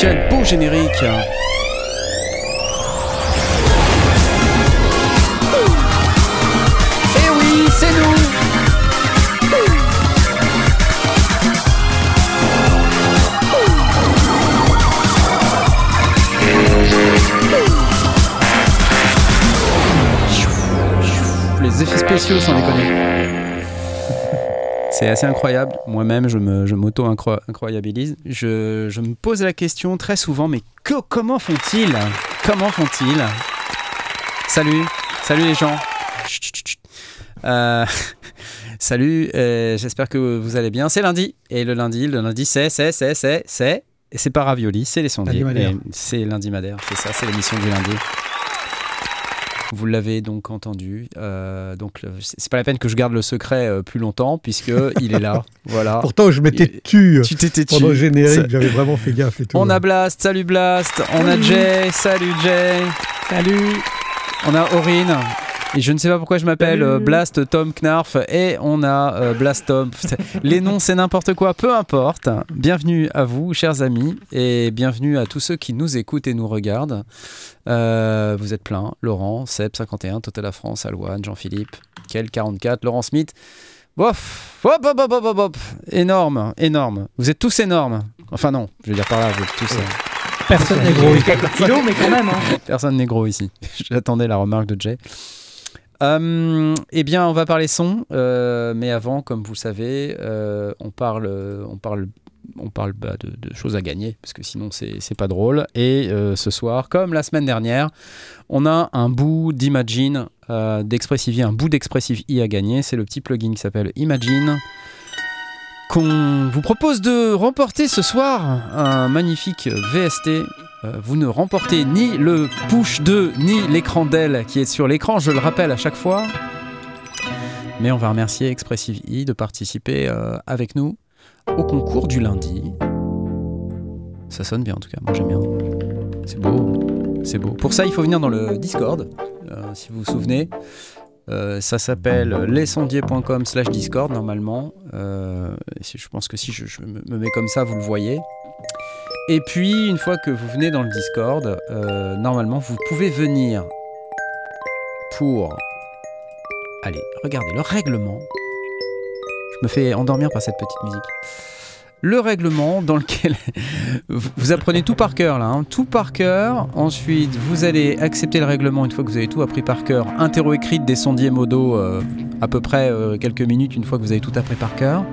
Quel beau générique. Eh oui, c'est nous. Les effets spéciaux sans déconner. C'est assez incroyable. Moi-même, je me- je m'auto-incroyabilise. Je, je me pose la question très souvent, mais que- comment font-ils? Comment font-ils? Salut, salut les gens. Chut, chut, chut. Euh, salut, euh, j'espère que vous allez bien. C'est lundi, et le lundi, le lundi, c'est, c'est, c'est, c'est, c'est, et c'est pas ravioli, c'est les sondiers. C'est lundi Madère, c'est ça, c'est l'émission du lundi. Vous l'avez donc entendu. euh, donc c'est pas la peine que je garde le secret euh, plus longtemps puisque il est là. Voilà. Pourtant, je m'étais tu Tu t'étais tu. pendant le générique, j'avais vraiment fait gaffe et tout. On a Blast, salut Blast. On a. Jay, salut Jay. Salut. On a Aurine. Et je ne sais pas pourquoi je m'appelle euh, Blast Tom Knarf et on a euh, Blast Tom. Les noms c'est n'importe quoi, peu importe. Bienvenue à vous, chers amis, et bienvenue à tous ceux qui nous écoutent et nous regardent. Euh, vous êtes plein. Laurent, Seb 51, Total la France, Alouane, Jean-Philippe, Kel 44, Laurent Smith. Bof, hop, hop, hop, hop, hop, hop. énorme, énorme. Vous êtes tous énormes. Enfin non, je veux dire par là, vous êtes tous. euh, Personne n'est gros. Mais quand même. Hein. Personne n'est gros ici. J'attendais la remarque de Jay. Euh, eh bien, on va parler son, euh, mais avant, comme vous savez, euh, on parle, on parle, on parle bah, de, choses à gagner, parce que sinon c'est pas drôle. Et ce soir, comme la semaine dernière, on a un bout d'Imagine, d'Expressive, un bout d'Expressive I à gagner. C'est le petit plugin qui s'appelle Imagine qu'on vous propose de remporter ce soir un magnifique VST. Euh, vous ne remportez ni le push 2 ni l'écran d'elle qui est sur l'écran, je le rappelle à chaque fois. Mais on va remercier Expressive I de participer euh, avec nous au concours du lundi. Ça sonne bien en tout cas, moi j'aime bien. C'est beau, c'est beau. Pour ça, il faut venir dans le Discord, euh, si vous vous souvenez. Ça s'appelle lesondiers.com slash Discord normalement. Je pense que si je, me mets comme ça, vous le voyez. Et puis, une fois que vous venez dans le Discord, euh, normalement, vous pouvez venir pour... Allez, regardez, le règlement. Je me fais endormir par cette petite musique. Le règlement dans lequel vous apprenez tout par cœur là, hein, tout par cœur. Ensuite, vous allez accepter le règlement une fois que vous avez tout appris par cœur. Interro écrite des sondiers euh, à peu près euh, quelques minutes une fois que vous avez tout appris par cœur.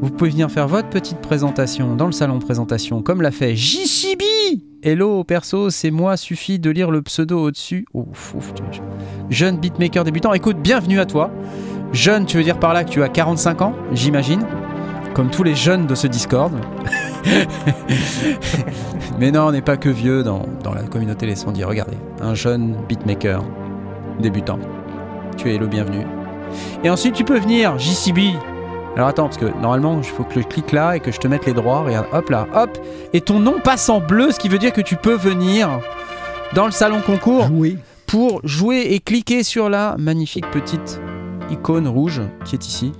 Vous pouvez venir faire votre petite présentation dans le salon présentation comme l'a fait JCB. Hello perso, c'est moi, suffit de lire le pseudo au-dessus. Ouf, ouf, Jeune beatmaker débutant. Écoute, bienvenue à toi. Jeune, tu veux dire par là que tu as 45 ans, j'imagine Comme tous les jeunes de ce Discord. Mais non, on n'est pas que vieux dans, dans la communauté Les Sondiers. Regardez, un jeune beatmaker débutant. Tu es le bienvenu. Et ensuite, tu peux venir, JCB. Alors attends, parce que normalement, il faut que je clique là et que je te mette les droits. Regarde, hop là, hop. Et ton nom passe en bleu, ce qui veut dire que tu peux venir dans le salon concours Jouer. pour jouer et cliquer sur la magnifique petite icône rouge qui est ici,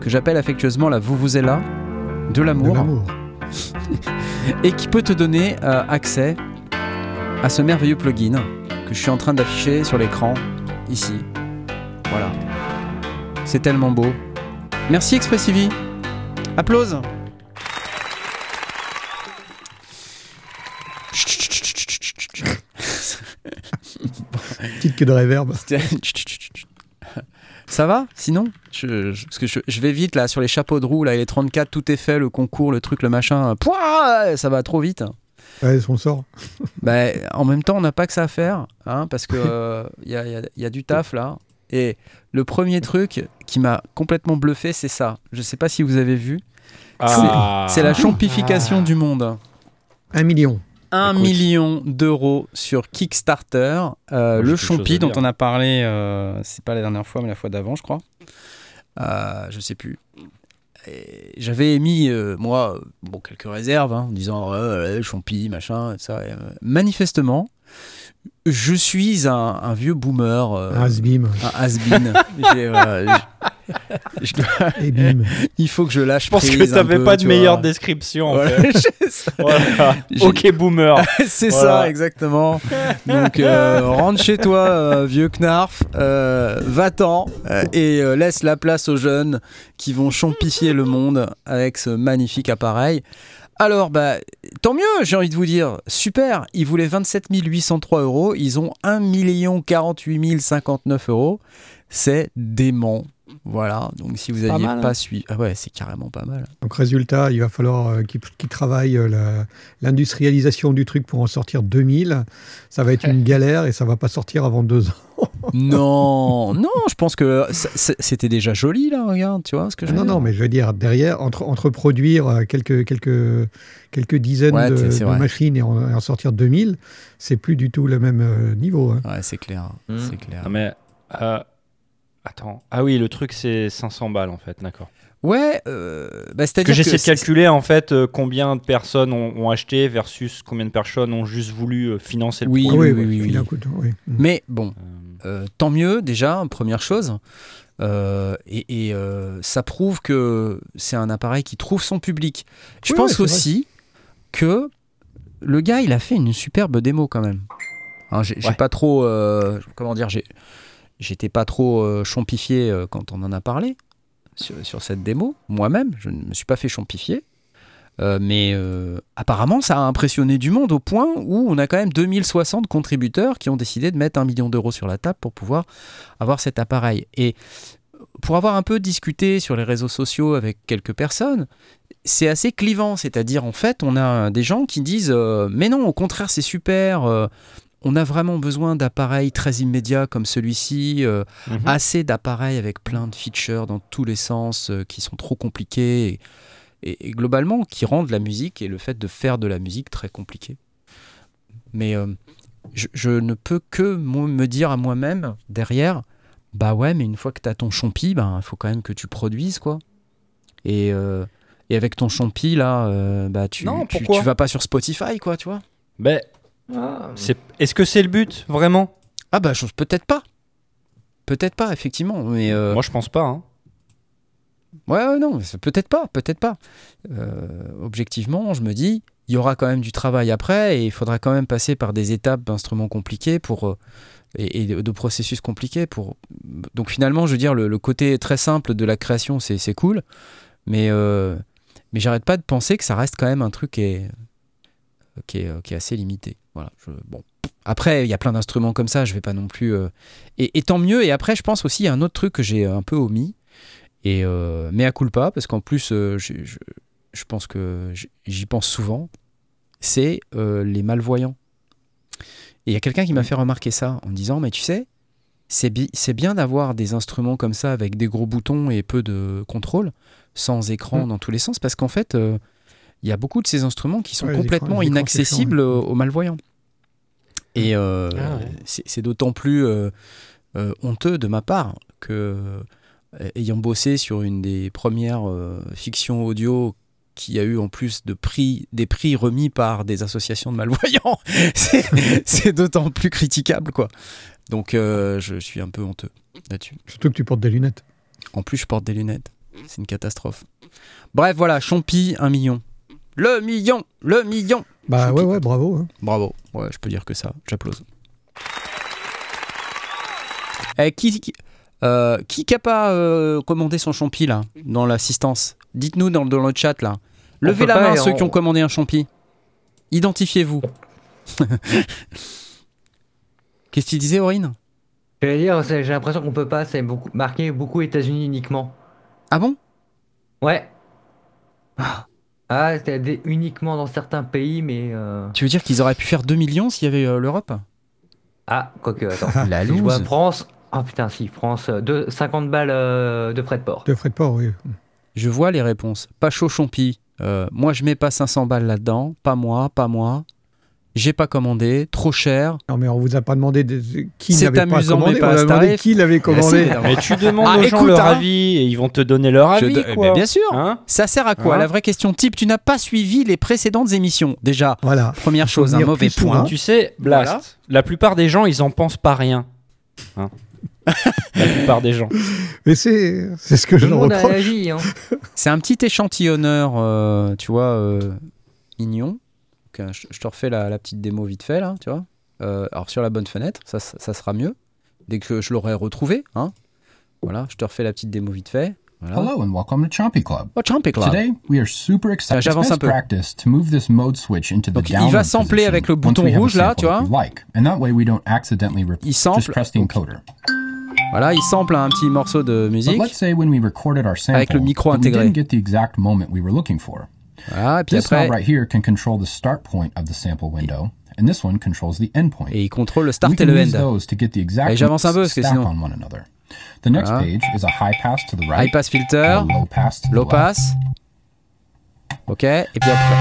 que j'appelle affectueusement la Vuvuzela de De l'amour, l'amour. et qui peut te donner euh, accès à ce merveilleux plugin que je suis en train d'afficher sur l'écran ici. Voilà. C'est tellement beau. Merci Expressivi. Applause. Petite queue de réverb. Ça va Sinon? Je, je- Parce que je, je vais vite là sur les chapeaux de roue, là, les 34, tout est fait, le concours, le truc, le machin. Pouah ça va trop vite. Ouais, on sort. Bah, en même temps, on n'a pas que ça à faire, hein, parce que euh, il y, a, y a- y a du taf là. Et le premier truc qui m'a complètement bluffé, c'est ça. Je sais pas si vous avez vu. Ah. C'est la champification du monde. Un million. 1 Écoute. million d'euros sur Kickstarter. Euh, le champi dont on a parlé, euh, c'est pas la dernière fois, mais la fois d'avant, je crois. Euh, je sais plus. Et J'avais émis, euh, moi, bon, quelques réserves, hein, en disant champi, machin, et ça. et, euh, manifestement, je suis un, un vieux boomer. euh, Un has-been. un je Et bim. il faut que je lâche Je pense que t'avais peu, pas de tu meilleure vois. description. en Voilà, fait. Voilà. J'ai- Ok, boomer. c'est Voilà. ça, exactement. Donc, euh, rentre chez toi, euh, vieux Knarf, euh, va-t'en euh, et euh, laisse la place aux jeunes qui vont champifier le monde avec ce magnifique appareil. Alors, bah, tant mieux, j'ai envie de vous dire. Super, ils voulaient 27 803 euros, ils ont 1 48 059 euros. C'est dément. Voilà, donc si vous Pas aviez mal, hein. pas suivi. Ah ouais, c'est carrément pas mal. Donc résultat, il va falloir euh, qu'ils travaillent euh, l'industrialisation du truc pour en sortir 2000. Ça va être une galère et ça va pas sortir avant deux ans. Non, non, je pense que c'était déjà joli là, regarde, tu vois ce que je veux Non, dire non, mais je veux dire, derrière, entre, entre produire euh, quelques, quelques, quelques dizaines Ouais, de, machines et en, et en sortir 2000, c'est plus du tout le même niveau. hein. Ouais, c'est clair, Mm. c'est clair. Non, mais. euh, Attends. Ah oui, le truc, c'est 500 balles, en fait. D'accord. Ouais, euh, bah, c'est-à-dire que j'essaie de calculer, en fait, euh, combien de personnes ont, ont acheté versus combien de personnes ont juste voulu euh, financer le Oui, projet. oui, oui, oui, oui. Mm. Mais bon, tant mieux déjà, première chose. Euh, et et, euh, ça prouve que c'est un appareil qui trouve son public. Je Oui, pense aussi que le gars, il a fait une superbe démo quand même. Hein, j'ai j'ai Ouais. pas trop, euh, comment dire, j'ai- j'étais pas trop euh, champifié euh, quand on en a parlé sur, cette démo. Moi-même, je ne me suis pas fait champifier. Euh, mais apparemment, ça a impressionné du monde au point où on a quand même 2060 contributeurs qui ont décidé de mettre un million d'euros sur la table pour pouvoir avoir cet appareil. Et pour avoir un peu discuté sur les réseaux sociaux avec quelques personnes, c'est assez clivant. C'est-à-dire, en fait, on a des gens qui disent Mais non, au contraire, c'est super. On a vraiment besoin d'appareils très immédiats comme celui-ci. euh, mhm. assez d'appareils avec plein de features dans tous les sens euh, qui sont trop compliqués et, et- et globalement qui rendent la musique et le fait de faire de la musique très compliqué. Mais euh, je, je ne peux que me dire à moi-même derrière, bah ouais, mais une fois que tu as ton champi, il faut quand même que tu produises quoi. Et, euh, et avec ton champi là, euh, bah tu, Non, tu vas pas sur Spotify quoi, tu vois. Ben, Ah, c'est- Est-ce que c'est le but, vraiment? Ah bah je- peut-être pas. Peut-être pas, effectivement. Mais euh, Moi, je pense pas. hein. Ouais, ouais, non, c'est peut-être pas, peut-être pas. Euh, objectivement, je me dis, il y aura quand même du travail après et il faudra quand même passer par des étapes d'instruments compliqués pour, euh, et, et de, de processus compliqués. Pour... Donc finalement, je veux dire, le, le côté très simple de la création, c'est c'est cool, mais, euh, mais j'arrête pas de penser que ça reste quand même un truc qui est, qui est, qui est assez limité. Voilà, je- bon. Après, il y a plein d'instruments comme ça, je vais pas non plus. euh, Et, et tant mieux. Et après, je pense aussi, a un autre truc que j'ai un peu omis. Et euh, mais à culpa, parce qu'en plus, euh, je, je pense que j'y pense souvent, c'est euh, les malvoyants. Et il y a quelqu'un qui m'a fait remarquer ça en me disant, mais tu sais, c'est bi- bien d'avoir des instruments comme ça avec des gros boutons et peu de contrôle, sans écran Mm. dans tous les sens, parce qu'en fait, euh, il y a beaucoup de ces instruments qui sont Ouais, complètement écrans inaccessibles aux malvoyants. Et euh, Ah ouais. c'est d'autant plus euh, euh, honteux de ma part que, euh, ayant bossé sur une des premières euh, fictions audio qui a eu en plus de prix, des prix remis par des associations de malvoyants, c'est d'autant plus critiquable. quoi. Donc euh, je suis un peu honteux là-dessus. Surtout que tu portes des lunettes. En plus, je porte des lunettes. C'est une catastrophe. Bref, voilà, Champi, un million. Le million Le million Bah ouais, ouais, bravo. hein. Bravo. Ouais, je peux dire que ça. J'applause. Eh, qui, qui, euh, qui n'a pas euh, commandé son champi là dans l'assistance? Dites-nous dans, dans le chat là. Levez la main ceux on- qui ont commandé un champi. Identifiez-vous. Qu'est-ce que tu disais, Aurine? Je vais dire, c'est- j'ai l'impression qu'on peut pas, c'est beaucoup, marqué beaucoup États-Unis uniquement. Ah bon? Ouais. Ah, c'était des- uniquement dans certains pays, mais. euh, Tu veux dire qu'ils auraient pu faire 2 millions s'il y avait euh, l'Europe? Ah, quoique, attends. La Si je vois loose. France. Oh putain, si, France, euh, deux- 50 balles euh, de frais de port. De frais de port, oui. Je vois les réponses. Pas chaud champi. Euh, moi, je mets pas 500 balles là-dedans. Pas moi, pas moi. J'ai pas commandé. Trop cher. Non, mais on vous a pas demandé de- qui C'est n'avait pas amusant, commandé. mais pas on a demandé tarif. qui l'avait commandé. Ah, Mais tu demandes Ah, aux gens écoute, leur hein. avis et ils vont te donner leur avis, do- quoi. Mais bien sûr. Hein Ça sert à quoi Hein La vraie question type, tu n'as pas suivi les précédentes émissions. Déjà, Voilà. première chose, un mauvais point. Tu sais, Blast, Voilà. la plupart des gens, ils en pensent pas rien. Hein la plupart des gens. Mais c'est c'est ce que Tout je le leur reproche. Hein. C'est un petit échantillonneur, euh, tu vois, euh, mignon. Donc, euh, je, te refais la, la petite démo vite fait, là, tu vois. Euh, alors, sur la bonne fenêtre, ça, ça, sera mieux. Dès que je l'aurai retrouvé, hein. Voilà, je te refais la petite démo vite fait. Voilà. Hello and welcome to Chompy Club. Oh, Chompy Club. Today, we are super excited. j'avance un peu. practice to move this mode switch into the Donc, il va sampler avec le bouton rouge, là, tu vois. like. And that way we don't accidentally. Il sample. Just press the encoder. Voilà, il sample un petit morceau de But musique. let's say when we recorded our sample, Avec le micro that we intégré. didn't get the exact moment we were looking for. Voilà, et puis This après, knob right here can control the start point of the sample window, and this one controls the end point. et il contrôle le we start et can le use end. those to get the exact Allez, j'avance un peu, parce que sinon- on one another. The next Voilà. page is a high pass to the right, High pass filter, a low pass to the low left. pass. Ok, et puis après.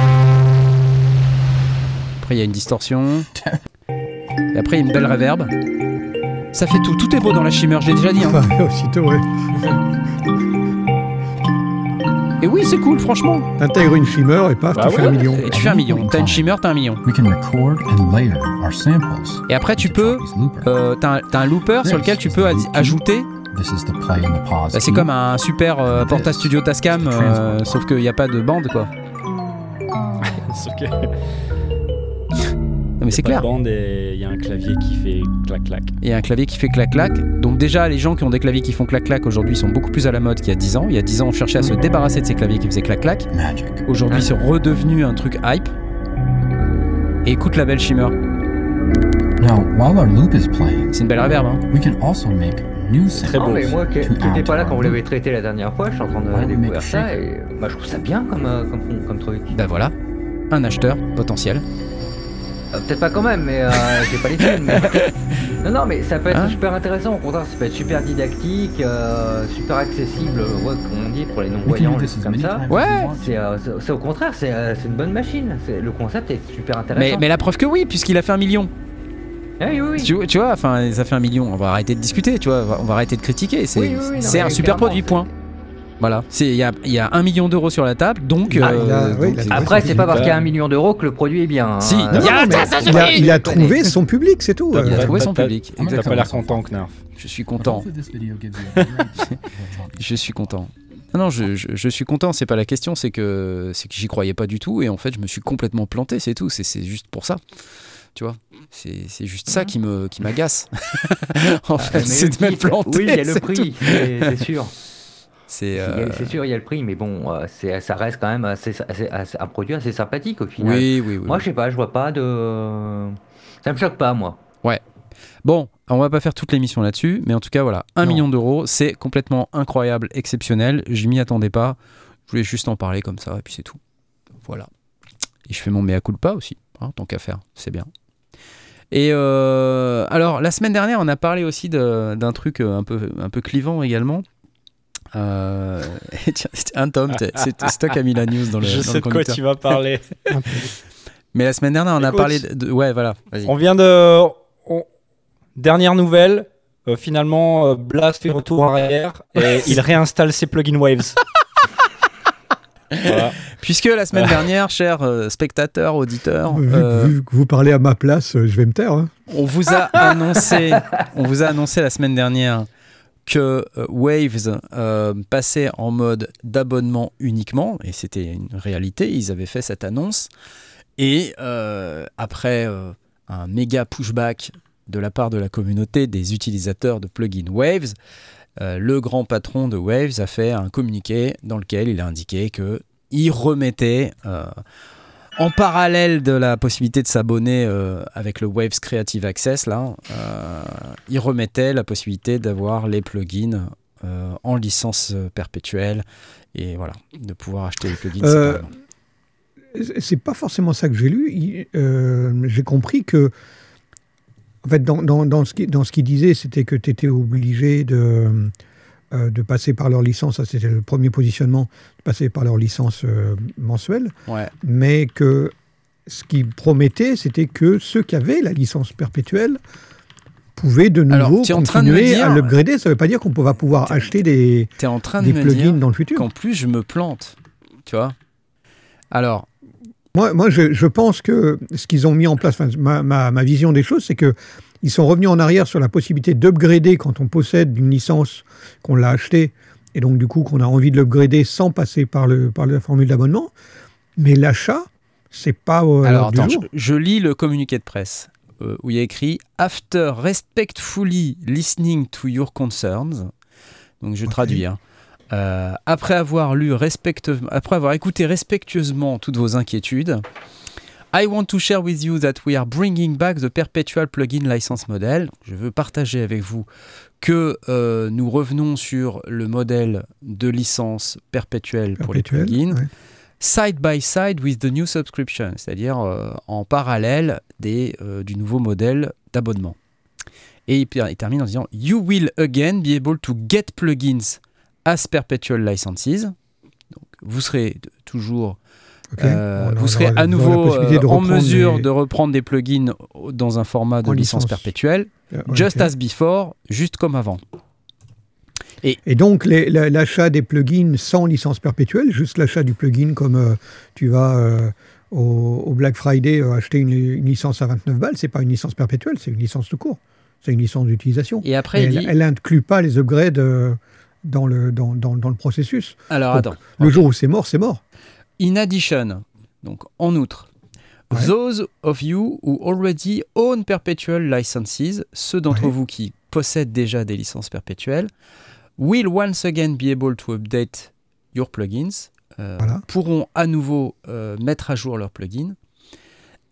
Après, il y a une distorsion. Et après, il y a une belle reverb. Ça fait tout. Tout est beau dans la Shimmer, je l'ai déjà dit. hein. Aussitôt, ouais. Et oui, c'est cool, franchement. T'intègres une shimmer et paf, Bah tu fais un million. Et tu fais un million. T'as une Shimmer, t'as un million. We can record and layer our samples. Et après, tu peux. Euh, t'as un, t'as un looper sur lequel tu peux ajouter. This is the play and the pause Bah, c'est comme un super euh, Porta Studio Tascam, euh, sauf qu'il n'y a pas de bande, quoi. Sauf que Non, mais c'est pas de clair. bande et il y a un clavier qui fait clac clac. Et un clavier qui fait clac-clac. Donc déjà, les gens qui ont des claviers qui font clac-clac aujourd'hui sont beaucoup plus à la mode qu'il y a 10 ans. Il y a 10 ans, on cherchait à se débarrasser de ces claviers qui faisaient clac-clac. Magic. Aujourd'hui, c'est redevenu un truc hype. Et écoute la belle Shimmer. Now, while our loop is playing, C'est une belle reverb, hein. we can also make new Très Non, beau. mais moi qui n'étais pas là quand vous l'avez traité la dernière fois, je suis en train de découvrir ça et bah, je trouve ça bien comme, euh, comme, comme truc. Ben voilà, un acheteur potentiel. Euh, Peut-être pas quand même, mais euh, j'ai pas les mais- Non, non, mais ça peut être Hein super intéressant. Au contraire, ça peut être super didactique, euh, super accessible, ouais, comme on dit, pour les non-voyants, comme ça. Ouais. C'est euh, c'est- au contraire, c'est une bonne machine. Le concept est super intéressant. Mais, mais la preuve que oui, puisqu'il a fait un million. Oui, oui, oui. Tu, tu vois, enfin, ça fait un million. On va arrêter de discuter, tu vois. On va, arrêter de critiquer. C'est Oui, un super produit, point. Voilà. Il y a, y a un million d'euros sur la table, donc. Ah, euh, a- donc Après, c'est pas parce qu'il y a un million d'euros que le produit est bien. hein. Si, il a- mais ça, ça il, a, suffit. il a trouvé son public, c'est tout. Il a Euh, trouvé son public, T'as pas l'air content, Knarf. Je suis content. Je suis content. Non, non, je, je- je suis content. C'est pas la question. C'est que j'y croyais pas du tout et en fait, je me suis complètement planté. C'est tout. C'est juste pour ça. Tu vois? C'est juste ça qui me qui m'agace. en Ah, fait, c'est de m'être planté. Oui, il y a le prix, c'est sûr. C'est euh, C'est sûr, il y a le prix, mais bon, euh, ça reste quand même assez, assez- assez- un produit assez sympathique au final. oui, oui, oui. Moi, je sais pas, je vois pas de. Ça me choque pas, moi. Bon, on va pas faire toute l'émission là-dessus, mais en tout cas, voilà, un Non. million d'euros, c'est complètement incroyable, exceptionnel. Je m'y attendais pas. Je voulais juste en parler comme ça, et puis c'est tout. Voilà. Et je fais mon mea culpa aussi, hein, tant qu'à faire, c'est bien. Et euh, alors, la semaine dernière, on a parlé aussi d'un truc un peu, un peu clivant également. Euh, un Tom, t'es- c'est toi qui as mis la news dans le, Je dans sais le de quoi tu vas parler. Mais la semaine dernière, on a parlé de, de- Ouais, voilà. On vient de. on- Dernière nouvelle. euh, finalement, euh, Blast fait retour en arrière et il réinstalle ses plugins Waves. voilà. Puisque la semaine dernière, chers euh, spectateurs, auditeurs, vu, euh, vu que vous parlez à ma place, euh, je vais me taire. hein. on vous a annoncé, on vous a annoncé la semaine dernière que euh, Waves euh, passait en mode d'abonnement uniquement, et c'était une réalité. Ils avaient fait cette annonce, et euh, après un méga pushback de la part de la communauté des utilisateurs de plugins Waves, le grand patron de Waves a fait un communiqué dans lequel il a indiqué que il remettait en parallèle de la possibilité de s'abonner euh, avec le Waves Creative Access, là, euh, il remettait la possibilité d'avoir les plugins euh, en licence euh, perpétuelle et voilà, de pouvoir acheter les plugins. C'est pas forcément ça que j'ai lu. J'ai compris que, en fait, dans, dans, dans ce qui- dans ce qu'il disait, c'était que tu étais obligé de, euh, de passer par leur licence. Ça, c'était le premier positionnement, de passer par leur licence euh, mensuelle. Ouais. Mais que ce qu'il promettait, c'était que ceux qui avaient la licence perpétuelle pouvaient de Alors, nouveau tu es en train de me continuer dire- à l'upgrader. Ça ne veut pas dire qu'on va pouvoir acheter des, T'es en train de des me plugins dire dans le futur. qu'en plus je me plante, tu vois Alors, Moi, moi je, je pense que ce qu'ils ont mis en place, enfin, ma, ma- ma vision des choses, c'est que ils sont revenus en arrière sur la possibilité d'upgrader quand on possède une licence qu'on l'a achetée et donc du coup qu'on a envie de l'upgrader sans passer par, le, par la formule d'abonnement. Mais l'achat, c'est pas au Alors l'ordre du attends, je, jour. je lis le communiqué de presse euh, où il y a écrit After respectfully listening to your concerns. Donc je traduis. hein. Euh, après avoir lu respecte- après avoir écouté respectueusement toutes vos inquiétudes, I want to share with you that we are bringing back the perpetual plugin license model. Je veux partager avec vous que euh, nous revenons sur le modèle de licence perpétuelle pour les plugins ouais. side by side with the new subscription, c'est-à-dire euh, en parallèle des, euh, du nouveau modèle d'abonnement. Et il, il termine en disant You will again be able to get plugins as perpetual licenses. Donc, vous serez toujours, Euh, On vous serez aura à nouveau euh, en mesure de reprendre des plugins dans un format de En licence licence. perpétuelle, Euh, just as before, juste comme avant. Et donc, l'achat des plugins sans licence perpétuelle, juste l'achat du plugin comme euh, tu vas euh, au, au Black Friday acheter une, une licence à 29 balles, c'est pas une licence perpétuelle, c'est une licence tout court. C'est une licence d'utilisation. Et après, Et Elle dit elle inclut pas les upgrades dans, le, dans, dans, dans le processus. Alors donc, attends. Le jour où c'est mort, c'est mort. In addition, donc en outre, Ouais. those of you who already own perpetual licenses, ceux d'entre Ouais. vous qui possèdent déjà des licences perpétuelles, will once again be able to update your plugins, euh, Voilà. pourront à nouveau euh, mettre à jour leurs plugins,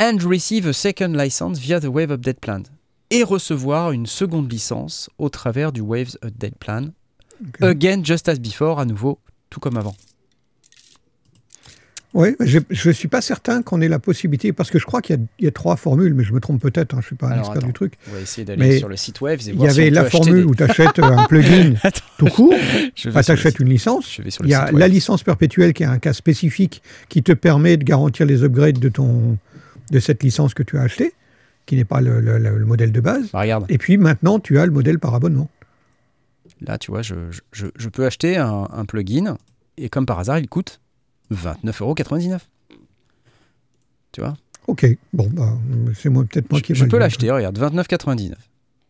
and receive a second license via the Wave Update Plan, et recevoir une seconde licence au travers du Waves Update Plan, again just as before, à nouveau, tout comme avant. Oui, je ne suis pas certain qu'on ait la possibilité, parce que je crois qu'il y, a- il y a trois formules, mais je me trompe peut-être, hein, je ne suis pas un expert attends. du truc. On va essayer d'aller sur le site et Il y si avait la formule des- où tu achètes un plugin Attends. tout court, enfin, tu le achètes une licence. Il y a la web. licence perpétuelle qui est un cas spécifique qui te permet de garantir les upgrades de, ton, de cette licence que tu as achetée, qui n'est pas le, le- le- le modèle de base. Bah, regarde, Et puis maintenant, tu as le modèle par abonnement. là, tu vois, je, je, je peux acheter un, un plugin et comme par hasard, il coûte 29,99€. Tu vois? Ok, bon, bah, c'est moi peut-être moi Je, qui ai je peux l'acheter, regarde, 29,99€.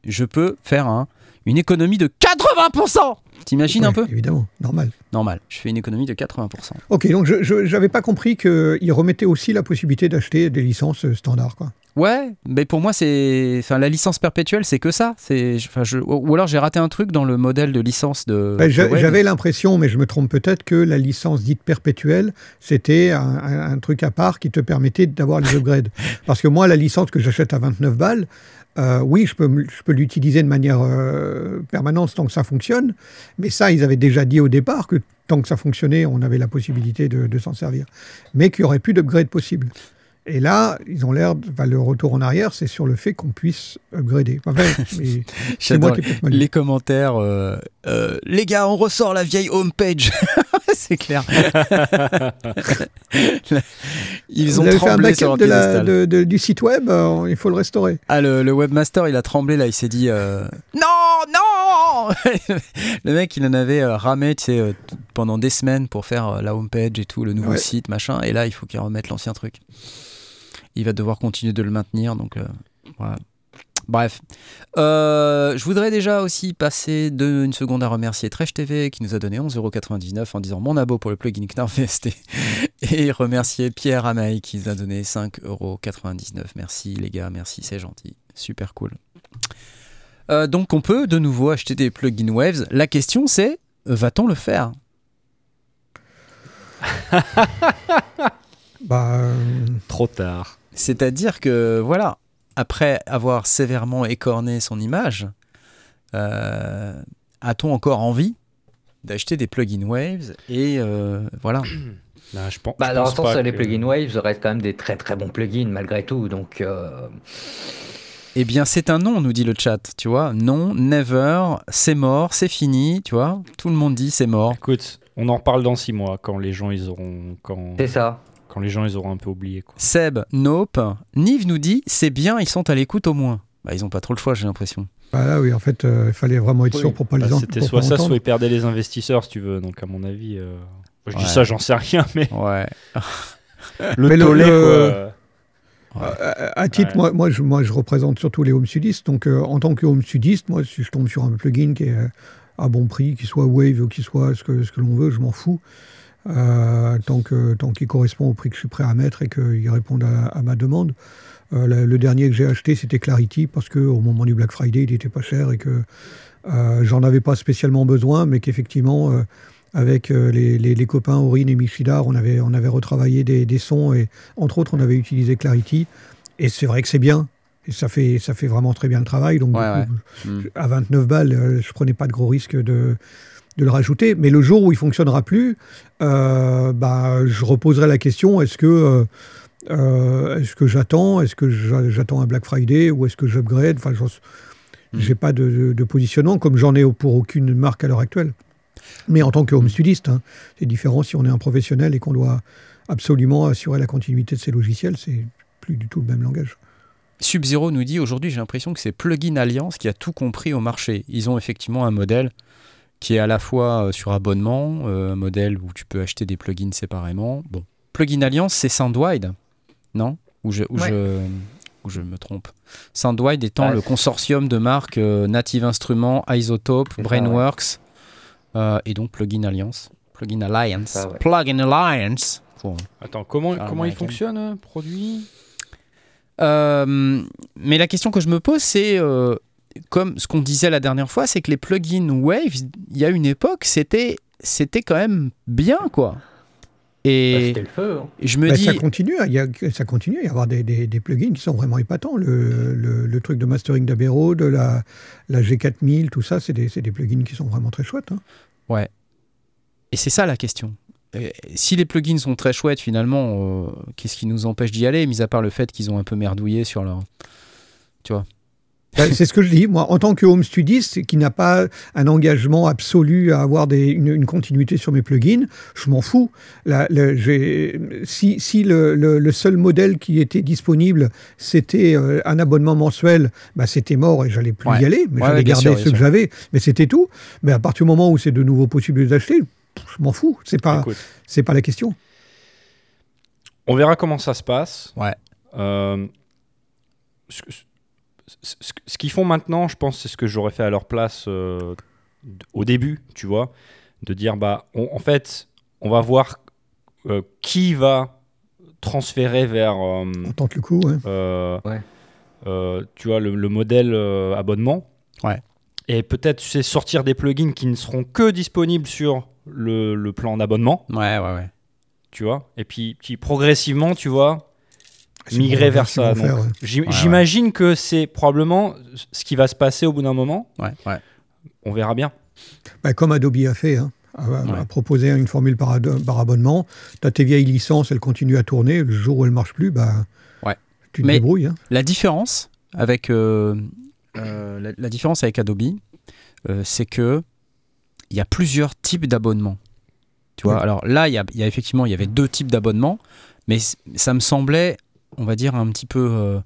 Je peux faire un, une économie de 80% T'imagines un peu? Évidemment, normal. Normal, je fais une économie de 80%. Ok, donc je n'avais pas compris qu'ils remettaient aussi la possibilité d'acheter des licences standards. Quoi. Ouais, mais pour moi, c'est. Enfin, la licence perpétuelle, c'est que ça. C'est. Enfin, je... Ou alors j'ai raté un truc dans le modèle de licence de. Web. J'avais l'impression, mais je me trompe peut-être, que la licence dite perpétuelle, c'était un, un- un truc à part qui te permettait d'avoir les upgrades. Parce que moi, la licence que j'achète à 29 balles, euh, oui, je peux, je peux l'utiliser de manière euh, permanente tant que ça fonctionne. Mais ça, ils avaient déjà dit au départ que tant que ça fonctionnait, on avait la possibilité de, de s'en servir. Mais qu'il n'y aurait plus d'upgrade possible. Et là, ils ont l'air, enfin, le retour en arrière, c'est sur le fait qu'on puisse upgrader. Enfin, mais moi qui ai les commentaires. euh, euh, les gars, on ressort la vieille homepage. c'est clair. Ils ont avez fait un tremblé sur de la- piédestal. de- de- du site web, euh, il faut le restaurer. Ah, le, le webmaster, il a tremblé là. Il s'est dit Non, non Le mec, il en avait ramé tu sais, pendant des semaines pour faire la homepage et tout, le nouveau Ouais. site, machin. Et là, il faut qu'il remette l'ancien truc. Il va devoir continuer de le maintenir. Donc, euh, voilà. Bref. Euh, je voudrais déjà aussi passer de, une seconde à remercier Tresh TV qui nous a donné 11,99€ en disant mon abo pour le plugin Knarf VST. Et remercier Pierre Amaï qui nous a donné 5,99€. Merci les gars, merci, c'est gentil. Super cool. Euh, donc on peut de nouveau acheter des plugins Waves. La question c'est, va-t-on le faire? Bah, euh, Trop tard. C'est-à-dire que, voilà, après avoir sévèrement écorné son image, euh, a-t-on encore envie d'acheter des plugins Waves Et euh, voilà. Non, je pense, Bah, je dans le sens, les que- plugins Waves restent quand même des très très bons plugins malgré tout. Donc, euh, Eh bien, c'est un non, nous dit le chat, tu vois. Non, never, c'est mort, c'est fini, tu vois. Tout le monde dit c'est mort. Écoute, on en reparle dans six mois quand les gens ils auront quand, c'est ça. Quand les gens ils auront un peu oublié quoi. Seb, nope. Nive nous dit c'est bien, ils sont à l'écoute au moins. Bah, ils ont pas trop le choix, j'ai l'impression. bah là, oui, en fait, euh, il fallait vraiment être Oui. sûr pour pas Bah, les en- C'était pour soit pas ça, entendre. soit ils perdaient les investisseurs si tu veux. Donc à mon avis, euh, je dis ça, j'en sais rien, mais Ouais. le Mais tollé le- quoi. Euh, à à titre, Ouais. moi, moi, je, moi, je représente surtout les home studistes. Donc, euh, en tant que home studiste, moi, si je tombe sur un plugin qui est à bon prix, qu'il soit Wave ou qu'il soit ce que, ce que l'on veut, je m'en fous. Euh, tant que tant qu'il correspond au prix que je suis prêt à mettre et qu'il réponde à, à ma demande. Euh, le, le dernier que j'ai acheté, c'était Clarity, parce qu'au moment du Black Friday, il était pas cher et que euh, j'en avais pas spécialement besoin, mais qu'effectivement, avec les, les- les copains Aurine et Michidar, on avait, on avait retravaillé des, des sons et entre autres, on avait utilisé Clarity. Et c'est vrai que c'est bien. Et ça fait, ça fait vraiment très bien le travail. Donc, du Ouais, coup, Mm. à 29 balles, je prenais pas de gros risque de, de le rajouter. Mais le jour où il fonctionnera plus, euh, bah, je reposerai la question est-ce que, euh, euh, est-ce que j'attends Est-ce que j'a- j'attends un Black Friday Ou est-ce que j'upgrade? Enfin, Mm. j'ai pas de, de- de positionnement, comme j'en ai pour aucune marque à l'heure actuelle. Mais en tant que home studiste, hein, c'est différent si on est un professionnel et qu'on doit absolument assurer la continuité de ses logiciels. C'est plus du tout le même langage. Sub-Zero nous dit aujourd'hui, j'ai l'impression que c'est Plugin Alliance qui a tout compris au marché. Ils ont effectivement un modèle qui est à la fois euh, sur abonnement, euh, un modèle où tu peux acheter des plugins séparément. Bon, Plugin Alliance, c'est Soundwide, non? Ou je, Ouais. je, me trompe. Soundwide étant Ah, le consortium de marques euh, Native Instruments, Isotope, Brainworks euh, et donc Plugin Alliance. Plugin Alliance. C'est ça, ouais. Plugin Alliance. Attends, comment, comment il fonctionne, euh, produit? Euh, mais la question que je me pose, c'est euh, comme ce qu'on disait la dernière fois, c'est que les plugins Waves, il y a une époque, c'était c'était quand même bien, quoi. Bah, Et le feu. hein. je me Bah, dis, ça continue, il y a, ça continue à y avoir des, des- des plugins qui sont vraiment épatants. Le, le- le truc de mastering d'Abbey Road, la, la G4000, tout ça, c'est des, c'est des plugins qui sont vraiment très chouettes. hein. et c'est ça la question. Euh, Si les plugins sont très chouettes, finalement, euh, qu'est-ce qui nous empêche d'y aller, mis à part le fait qu'ils ont un peu merdouillé sur leur. Bah, c'est ce que je dis. Moi, en tant que home studiste qui n'a pas un engagement absolu à avoir des- une, une continuité sur mes plugins, je m'en fous. Si si le, le- le seul modèle qui était disponible, c'était euh, un abonnement mensuel, bah, c'était mort et j'allais plus Ouais. y aller. Mais Ouais, j'allais garder sûr, ceux que j'avais. Mais c'était tout. Mais à partir du moment où c'est de nouveau possible de les acheter, pff, je m'en fous. C'est pas, c'est pas la question. on verra comment ça se passe. Ouais. Euh, ce, qu'ils font maintenant, je pense, c'est ce que j'aurais fait à leur place euh, au début, tu vois, de dire bah, on- en fait, on va voir euh, qui va transférer vers, euh, On tente le coup. hein. euh, Ouais. euh, tu vois, le, le modèle euh, abonnement. Ouais. Et peut-être, tu sais, sortir des plugins qui ne seront que disponibles sur le, le plan d'abonnement, Ouais, ouais, ouais. tu vois, et puis, puis progressivement, tu vois, migrer vers ça. ouais. Ouais, J'imagine que c'est probablement ce qui va se passer au bout d'un moment. ouais, ouais. On verra bien. Bah, comme Adobe a fait, hein, a, a Ouais. proposé une formule par, abonnement. Tu as tes vieilles licences, elles continuent à tourner. Le jour où elles ne marchent plus, bah, Ouais. tu te Mais- débrouilles. hein. La différence avec euh, euh, la, la différence avec Adobe, euh, c'est que il y a plusieurs types d'abonnements. Tu vois, alors là, il y a, il y a effectivement, il y avait deux types d'abonnements, mais ça me semblait, on va dire, un petit peu euh,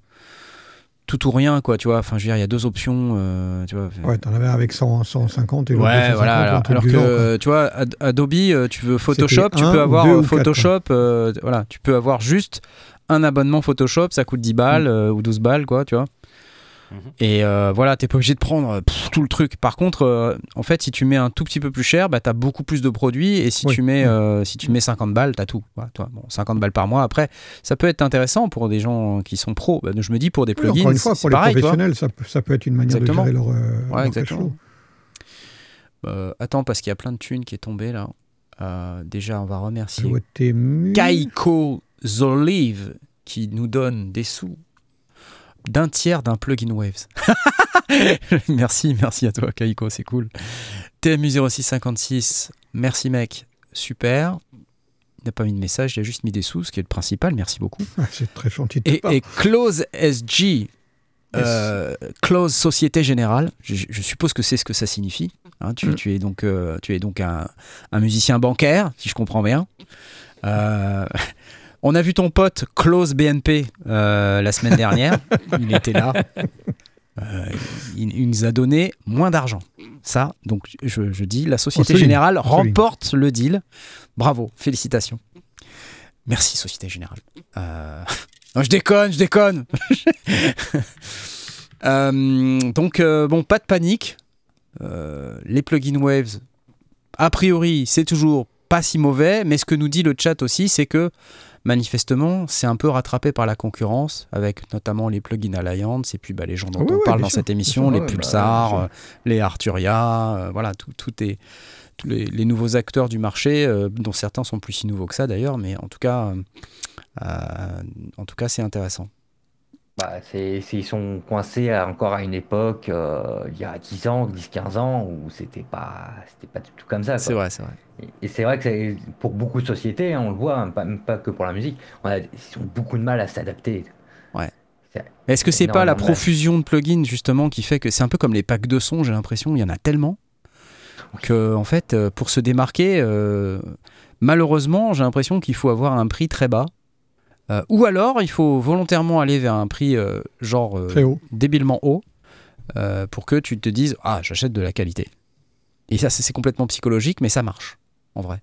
tout ou rien, quoi. Tu vois, enfin, je veux dire, il y a deux options. euh, tu vois. Ouais, tu en avais avec 100, 150 et Ouais, 250, voilà. Alors, alors que, genre, tu vois, Ad- Adobe, euh, tu veux Photoshop, tu peux avoir Photoshop, euh, voilà, tu peux avoir juste un abonnement Photoshop, ça coûte 10 balles euh, ou 12 balles, quoi, tu vois. Mhm. Et euh, voilà, t'es pas obligé de prendre euh, pff, tout le truc. Par contre, euh, en fait, si tu mets un tout petit peu plus cher, bah, t'as beaucoup plus de produits. Et si Oui. tu mets, euh, si tu mets 50 balles, t'as tout. Voilà, toi, bon, 50 balles par mois. Après, ça peut être intéressant pour des gens qui sont pros. Bah, je me dis pour des Oui, plugins, encore une fois, pour les pareil, professionnels, ça, peut- ça peut être une manière Exactement. de gérer leur, euh, leur Ouais, cash exactement. flow. Attends, parce qu'il y a plein de thunes qui est tombée là. Déjà, on va remercier Kaiko Zolive qui nous donne des sous d'un tiers d'un plugin Waves. merci, merci à toi Kaiko, c'est cool. TMU0656, merci mec, super. Il n'a pas mis de message, il a juste mis des sous, ce qui est le principal, merci beaucoup. Ah, c'est très gentil de Et, part. et Close SG, euh, Close Société Générale, je, je suppose que c'est ce que ça signifie. hein. tu, Mm. tu es donc, euh, tu es donc un, un musicien bancaire, si je comprends bien. Euh, on a vu ton pote Close BNP euh, la semaine dernière. il était là. Euh, il, il nous a donné moins d'argent. Ça, donc je, je dis, la Société souligne, Générale souligne. remporte le deal. Bravo, félicitations. Merci Société Générale. Euh, Non, je déconne, je déconne. Euh, donc, bon, pas de panique. Les plugins Waves, a priori, c'est toujours pas si mauvais, mais ce que nous dit le chat aussi, c'est que manifestement, c'est un peu rattrapé par la concurrence, avec notamment les plugins Alliance et puis bah, les gens dont oui, on oui, parle dans sûr, cette émission, les bah, Pulsar, bien euh, les Arturia, euh, voilà, tout, tout est tous les, les nouveaux acteurs du marché, euh, dont certains sont plus si nouveaux que ça d'ailleurs, mais en tout cas, en tout cas, c'est intéressant. Bah, c'est, c'est- ils sont coincés à- encore à une époque, euh, il y a 10 ans, 10-15 ans, où c'était pas, c'était pas du tout comme ça. C'est quoi. vrai, c'est vrai. Et, et c'est vrai que c'est- pour beaucoup de sociétés, hein, on le voit, hein, pas, même pas que pour la musique, on a, ils ont beaucoup de mal à s'adapter. Ouais. C'est- Est-ce que c'est pas la énormément de mal. profusion de plugins justement qui fait que c'est un peu comme les packs de son, j'ai l'impression, il y en a tellement que en fait, euh, pour se démarquer, euh, malheureusement, j'ai l'impression qu'il faut avoir un prix très bas. Euh, ou alors, il faut volontairement aller vers un prix euh, genre euh, Très haut. débilement haut pour que tu te dises ah j'achète de la qualité. Et ça c'est complètement psychologique, mais ça marche en vrai.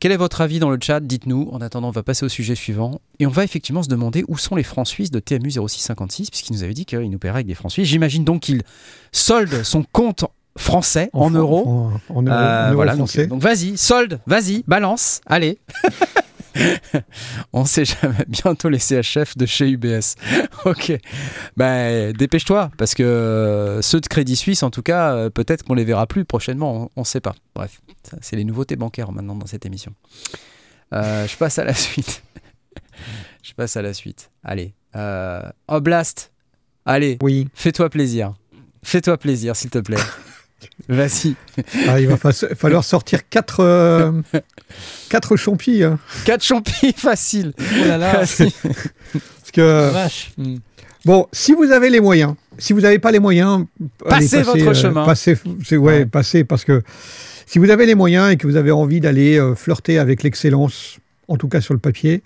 Quel est votre avis dans le chat? Dites-nous. En attendant, on va passer au sujet suivant. Et on va effectivement se demander où sont les francs suisses de TMU 0656, puisqu'il nous avait dit qu'il nous paierait avec des francs suisses. J'imagine donc qu'il solde son compte français en, euros. En, en euros, en euros voilà, donc, donc vas-y, solde, vas-y, balance, allez. On sait jamais, bientôt les CHF de chez UBS. ok, ben dépêche-toi, parce que euh, ceux de Crédit Suisse, en tout cas, euh, peut-être qu'on les verra plus prochainement, on ne sait pas. Bref, c'est les nouveautés bancaires maintenant dans cette émission. Euh, je passe à la suite. je passe à la suite. Allez, euh, Oblast, allez, Oui, fais-toi plaisir. Fais-toi plaisir, s'il te plaît. Vas-y. Ah, il va fa- falloir sortir quatre, euh, quatre champis. hein. 4 champis facile. Oh là là, Vas-y. Parce que, vache. bon, si vous avez les moyens, si vous n'avez pas les moyens, allez, Passez votre chemin. Passez, c'est, ouais, passez, parce que si vous avez les moyens et que vous avez envie d'aller euh, flirter avec l'excellence, en tout cas sur le papier,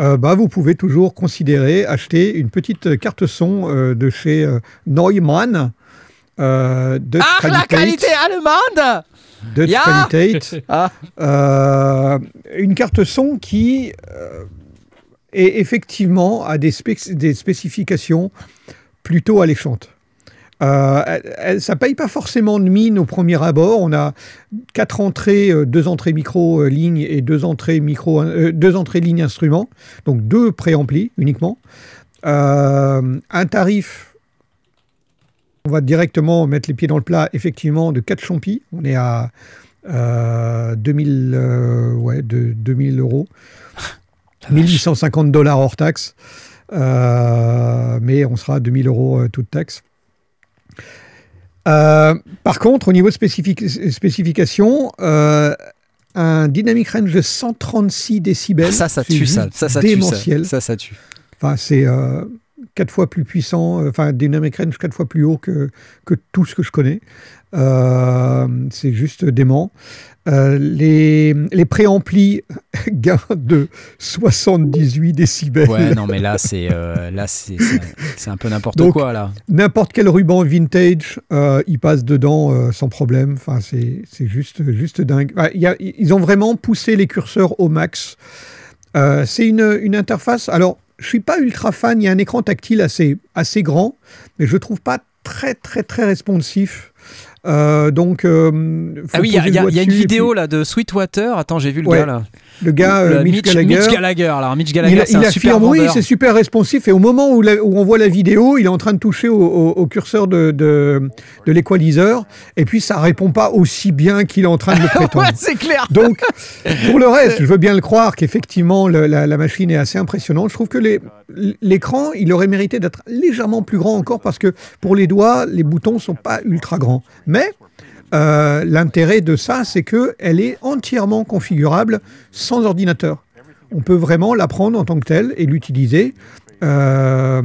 euh, bah, vous pouvez toujours considérer acheter une petite carte son euh, de chez euh, Neumann. Euh, de Ah, la qualité allemande Dutch Ja. Qualität. Ah, Euh, une carte son qui euh, est effectivement a des, spécifications plutôt alléchantes. Euh, elle- elle- ça paye pas forcément de mine au premier abord. On a quatre entrées, euh, deux entrées micro euh, ligne et deux entrées micro, deux entrées ligne instrument, donc deux préamplis uniquement. Un tarif, on va directement mettre les pieds dans le plat, effectivement, de 4 champis. On est à euh, 2000, euh, ouais, de 2000 euros. 1850 dollars hors taxe. Euh, mais on sera à 2000 euros euh, toute taxe. Euh, par contre, au niveau spécific- spécification, un dynamic range de 136 décibels. ça, ça tue, ça. Ça, ça tue. Ça, ça, ça tue. Enfin, c'est quatre fois plus puissant, euh, enfin, dynamic range quatre fois plus haut que, que tout ce que je connais. Euh, c'est juste dément. Euh, les, les préamplis gain de 78 décibels. Ouais, non, mais là, c'est euh, là, c'est un peu n'importe quoi, là. N'importe quel ruban vintage, il passe dedans sans problème. Enfin, c'est juste, juste dingue. Il y a- ils ont vraiment poussé les curseurs au max. C'est une, une interface. Alors, je suis pas ultra fan. Il y a un écran tactile assez, assez grand, mais je le trouve pas très, très, très responsif. Euh, donc, euh, Ah oui, il y, a- y y une vidéo puis là de Sweetwater. Attends, j'ai vu le Ouais, gars là. Le gars, euh, Le Mitch, Gallagher. Mitch Gallagher. Alors, Mitch Gallagher, il, c'est un il super affirme, oui, c'est super responsif. Et au moment où, la- où on voit la vidéo, il est en train de toucher au, au- au curseur de, de, de l'équaliseur. Et puis, ça répond pas aussi bien qu'il est en train de le prétendre. Ouais, c'est clair. Donc, pour le reste, je veux bien le croire qu'effectivement, la, la machine est assez impressionnante. Je trouve que l'écran, il aurait mérité d'être légèrement plus grand encore parce que pour les doigts, les boutons sont pas ultra grands. Mais euh, l'intérêt de ça, c'est qu'elle est entièrement configurable sans ordinateur. On peut vraiment la prendre en tant que telle et l'utiliser. euh,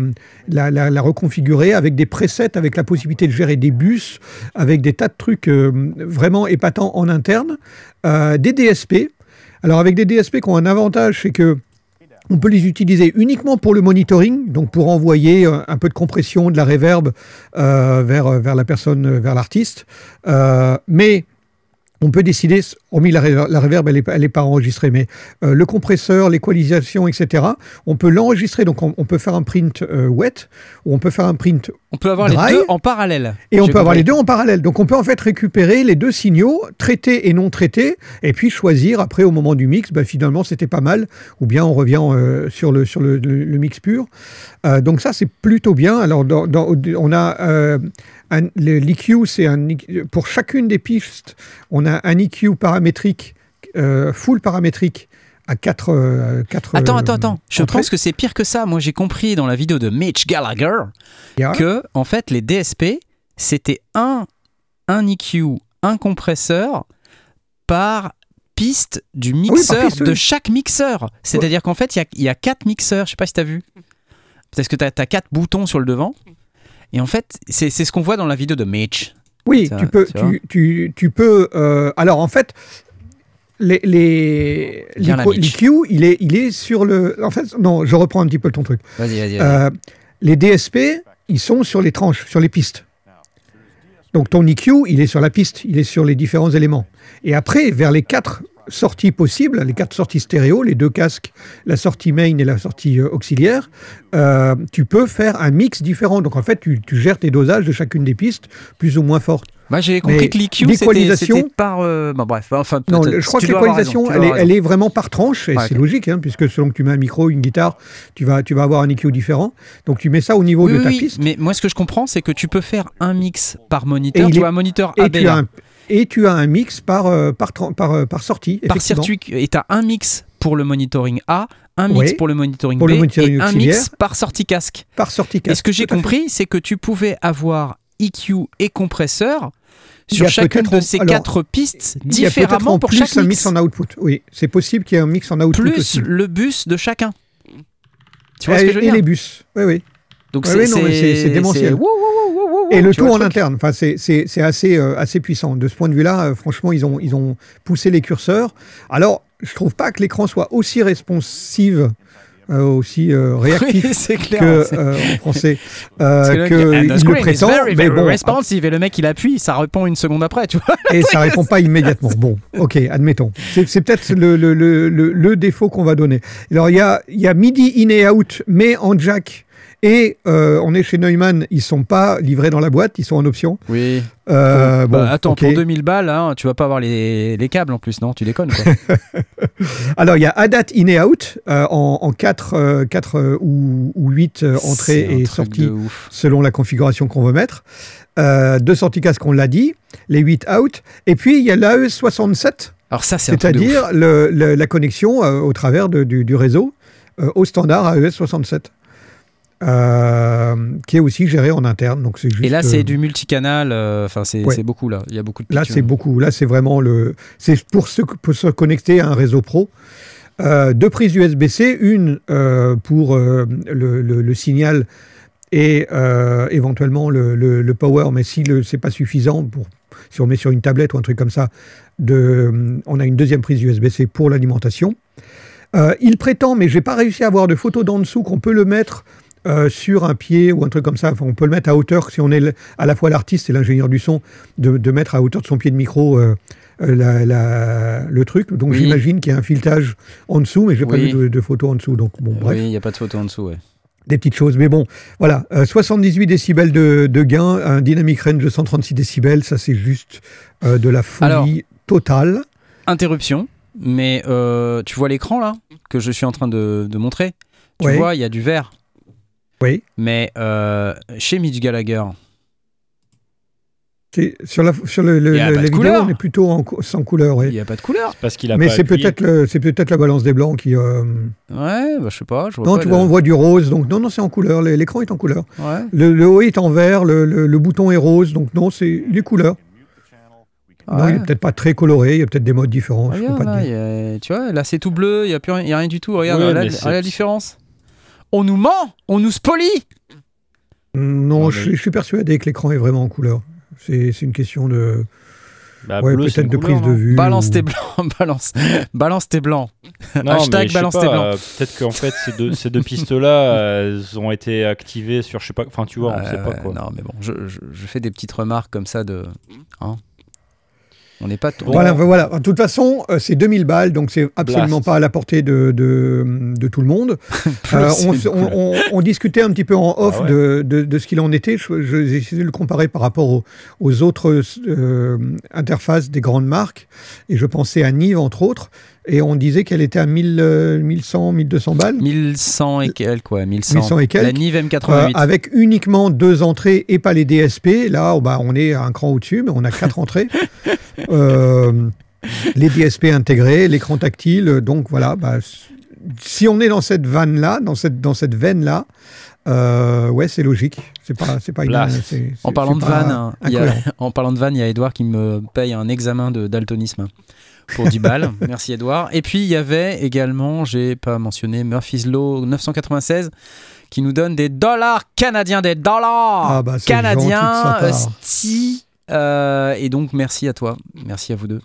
la, reconfigurer avec des presets, avec la possibilité de gérer des bus, avec des tas de trucs euh, vraiment épatants en interne, des DSP. Alors avec des DSP qui ont un avantage, c'est que on peut les utiliser uniquement pour le monitoring, donc pour envoyer euh, un peu de compression, de la reverb euh, vers, vers la personne, euh, vers l'artiste. Euh, mais on peut décider, hormis la, la reverb, elle n'est pas enregistrée, mais euh, le compresseur, l'équalisation, etc., on peut l'enregistrer. Donc, on, on peut faire un print euh, wet ou on peut faire un print On peut avoir Dry. les deux en parallèle. et on peut avoir les deux en parallèle. Donc, on peut en fait récupérer les deux signaux, traités et non traités, et puis choisir après au moment du mix, ben, finalement, c'était pas mal, ou bien on revient euh, sur, le, sur le, le- le mix pur. Donc, ça, c'est plutôt bien. Alors, dans- dans- on a l'EQ, c'est un pour chacune des pistes, on a un EQ paramétrique, euh, full paramétrique à 4 euh, quatre, Attends, euh, attends, attends. Je pense que c'est pire que ça. Moi, j'ai compris dans la vidéo de Mitch Gallagher Yeah. que, en fait, les DSP, c'était un, un EQ, un compresseur par piste du mixeur, piste, de chaque mixeur. C'est-à-dire qu'en fait, il y a- y, a quatre mixeurs. Je sais pas si tu as vu. Parce que tu as, quatre boutons sur le devant. Et en fait, c'est c'est ce qu'on voit dans la vidéo de Mitch. Oui, tu peux, tu tu, tu, peux. euh, alors en fait, les les l'EQ, il est il est sur le. En fait, non, je reprends un petit peu ton truc. Vas-y, vas-y. Euh, les DSP, ils sont sur les tranches, sur les pistes. Donc ton EQ, il est sur la piste, il est sur les différents éléments. Et après, vers les quatre sorties possibles, les quatre sorties stéréo, les deux casques, la sortie main et la sortie euh, auxiliaire, euh, tu peux faire un mix différent. Donc en fait, tu, tu gères tes dosages de chacune des pistes, plus ou moins fortes. Moi, j'ai compris mais que l'EQ, c'était par. euh, bon, bref, enfin, Non, je crois que l'équalisation, elle, elle est vraiment par tranche, et c'est logique, hein, puisque selon que tu mets un micro, une guitare, tu vas, tu vas avoir un EQ différent. Donc tu mets ça au niveau Oui, de ta oui, piste. mais moi ce que je comprends c'est que tu peux faire un mix par moniteur, Et tu est- as un moniteur Et Et tu as un mix par, euh, par, tran- par, euh, par sortie. par circuit et tu as un mix pour le monitoring A, un mix Oui, pour le monitoring pour B le monitoring et un mix par sortie casque. Par sortie Et casque, ce que j'ai compris c'est que tu pouvais avoir EQ et compresseur sur chacune de ces quatre pistes Il y a peut-être différemment en pour plus chaque un mix, mix en output. Oui, c'est possible qu'il y ait un mix en output plus aussi. le bus de chacun. Tu vois et, ce que je veux et dire? les bus. Oui, oui. Donc Ouais, mais c'est- démentiel. Et le tout en truc interne. Enfin, c'est assez, euh, assez puissant. De ce point de vue-là, euh, franchement, ils ont, ils ont poussé les curseurs. Alors, je trouve pas que l'écran soit aussi responsive, euh, aussi euh, réactif Oui, c'est clair. que euh, en français que le que il le prétend. very, mais very bon, responsive et le mec il appuie, ça répond une seconde après, tu vois. et ça répond pas immédiatement. Bon, ok, admettons. C'est peut-être le, le, le, le- le défaut qu'on va donner. Alors, il y a, il y a MIDI in et out, mais en jack. Et euh, on est chez Neumann, ils sont pas livrés dans la boîte, ils sont en option. Oui. Euh, bon, attends, ok. pour 2000 balles, hein, tu vas pas avoir les, les câbles en plus, non Tu déconnes quoi. Alors, il y a ADAT in et out euh, en, en 4, ou, ou 8 C'est entrées et sorties selon la configuration qu'on veut mettre. Euh, deux sorties casque, on l'a dit. Les 8 out. Et puis, il y a l'AE67, Alors ça, c'est c'est-à-dire la connexion euh, au travers de- du, du réseau euh, au standard AES67. Euh, qui est aussi géré en interne. Donc juste, Et là, euh, c'est du multicanal. euh, Enfin, c'est Ouais. beaucoup là. Il y a beaucoup de. Là, c'est euh. beaucoup. Là, c'est vraiment le. C'est pour se, pour se connecter à un réseau pro. Euh, deux prises USB-C, une euh, pour euh, le, le- le signal et euh, éventuellement le, power, mais si c'est pas suffisant, pour, si on met sur une tablette ou un truc comme ça, de, on a une deuxième prise USB-C pour l'alimentation. Euh, il prétend, mais j'ai pas réussi à avoir de photo d'en dessous, qu'on peut le mettre euh, sur un pied ou un truc comme ça. Enfin, on peut le mettre à hauteur, si on est à la fois l'artiste et l'ingénieur du son, de, de mettre à hauteur de son pied de micro euh, euh, la- la- le truc. Donc Oui. j'imagine qu'il y a un filetage en dessous, mais j'ai pas Oui. vu de, de photo en dessous. Donc bon, bref Oui, il n'y a pas de photo en dessous, ouais. des petites choses. Mais bon, voilà, euh, 78 décibels de, de gain, un dynamic range de 136 décibels, ça c'est juste de la folie Alors, totale. Interruption, mais tu vois l'écran là que je suis en train de, de montrer? Tu Ouais. vois, il y a du vert. Oui. Mais euh, chez Mitch Gallagher, Sur la, sur le, le- Il le- pas la de vidéo, couleur. on est plutôt en sans couleur. il oui. n'y a pas de couleur. Parce qu'il a Mais pas c'est peut-être peut-être la balance des blancs qui. euh, Ouais, bah, je sais pas. Je vois Non, pas tu le- vois, on voit du rose, donc non, non, c'est en couleur. l'é- L'écran est en couleur. Ouais. Le, le haut est en vert, le, le- le bouton est rose, donc non, c'est il est couleur. Non, il est Ouais. peut-être pas très coloré, il y a peut-être des modes différents. je peux Regarde, pas te là, dire. il a- tu vois, là c'est tout bleu, il n'y a, plus rien- il y a rien du tout. Regarde, la- la différence. On nous ment, on nous spolie. Non, Non, je, mais- je suis persuadé que l'écran est vraiment en couleur. C'est une question de. Bah, ouais, peut-être de couleur, prise de non vue. Balance ou- tes blancs, balance, balance tes blancs. Non, Hashtag balance pas, tes blancs. euh, Peut-être qu'en fait, ces deux, ces deux pistes-là, elles ont été activées sur, je sais pas, enfin, tu vois, on Ouais, sait pas quoi. Non, mais bon, je, je- je fais des petites remarques comme ça de. hein. On n'est pas. Bon. Voilà, voilà. De toute façon, euh, c'est 2000 balles, donc c'est absolument Blast. pas à la portée de, de, de tout le monde. Euh, on, une on- couleur. on- on discutait un petit peu en off Ah ouais. de, de- de ce qu'il en était. J'ai essayé de le comparer par rapport aux, aux autres euh, interfaces des grandes marques. Et je pensais à Nive, entre autres. Et on disait qu'elle était à 1000, euh, 1100, 1200 balles. 1100 et quelques, quoi. 1100. 1100 et quelques. La Nive Euh, M88. avec uniquement deux entrées et pas les DSP. Là, oh, bah, on est un cran au-dessus, mais on a quatre entrées. Euh, les DSP intégrés, l'écran tactile. Donc voilà, bah, si on est dans cette vanne-là, dans cette, dans cette veine-là, euh, ouais, c'est logique. C'est pas, c'est pas une- En parlant, de van, en parlant de van, il y a Edouard qui me paye un examen de daltonisme pour 10 balles. Merci Edouard. Et puis il y avait également, j'ai pas mentionné, Murphy's Law 996 qui nous donne des dollars canadiens, des dollars Ah, bah, canadiens, euh, sti. Euh, et donc merci à toi, merci à vous deux.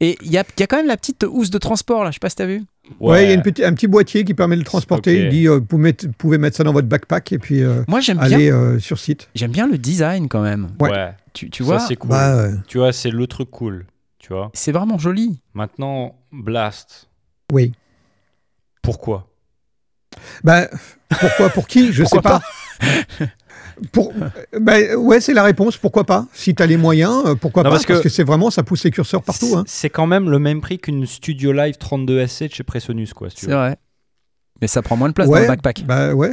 Et il y a, il y a quand même la petite housse de transport là, je sais pas si t'as vu. Ouais, il y a une petit, un petit boîtier qui permet de le transporter. Il dit, euh, vous, mettez- pouvez mettre ça dans votre backpack et puis euh, Moi j'aime bien, aller euh, sur site. j'aime bien le design quand même. Ouais. Ouais. Tu, tu Ça, vois, c'est cool. Bah, Tu vois, c'est le truc cool. Tu vois. c'est vraiment joli. Maintenant, Blast. oui. Pourquoi? Bah, pourquoi Pour qui? Je Pourquoi sais pas? Pour, bah, ouais, c'est la réponse. Pourquoi pas? Si tu as les moyens, euh, pourquoi Non, pas? parce que- c'est vraiment, ça pousse les curseurs partout. C'est- Hein. C'est quand même le même prix qu'une Studio Live 32SC de chez Presonus, quoi. si C'est vrai. Mais ça prend moins de place dans Ouais, le backpack. Bah ouais.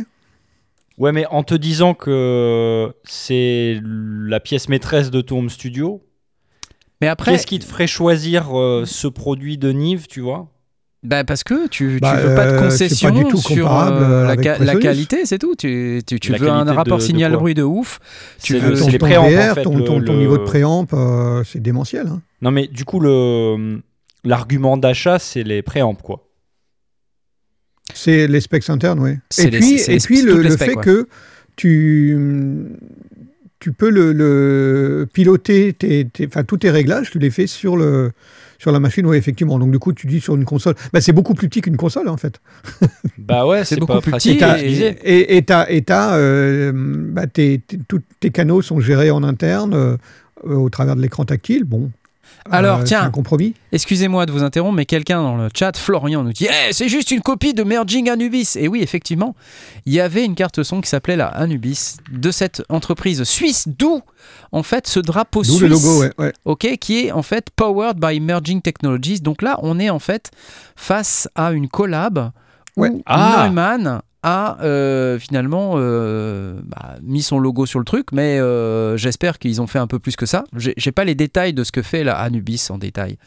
Ouais, mais en te disant que c'est la pièce maîtresse de ton home studio, Mais après, qu'est-ce qui te ferait choisir euh, ce produit de Nive, tu vois? Bah parce que tu, tu Bah, veux pas de euh, pas concession du tout sur euh, la, ca- qualité, c'est tout. Tu, tu, tu La veux un rapport de- de signal quoi bruit de ouf. Tu C'est veux- ton, c'est les ton préamps, en VR, fait, ton, le- ton- ton le- niveau de préamp, euh, c'est démentiel. hein. Non, mais du coup, le l'argument d'achat, c'est les préamps, quoi. C'est les specs internes, oui. Et les- puis, et le, les le specs, fait ouais. que tu, tu peux le, le piloter, tes, tes- enfin, tous tes réglages, tu les fais sur, le, sur la machine, oui, effectivement. Donc, du coup, tu dis sur une console. Bah, c'est beaucoup plus petit qu'une console, en fait. Bah ouais, C'est beaucoup pas plus pratique petit à et-. Et et t'as- et t'as, euh, bah, tes- tes- tous tes canaux sont gérés en interne euh, au travers de l'écran tactile. Bon. Alors, Euh, tiens. Un compromis. Excusez-moi de vous interrompre, mais quelqu'un dans le chat, Florian, nous dit Eh, c'est juste une copie de Merging Anubis. Et oui, effectivement, il y avait une carte son qui s'appelait la Anubis de cette entreprise suisse, d'où en fait ce drapeau D'où suisse. le logo, ouais. ouais. ok, qui est en fait powered by Merging Technologies. Donc là, on est en fait face à une collab où Ouais. Ah. Neumann a euh, finalement euh, bah, mis son logo sur le truc, mais euh, j'espère qu'ils ont fait un peu plus que ça. J'ai pas les détails de ce que fait la Anubis en détail,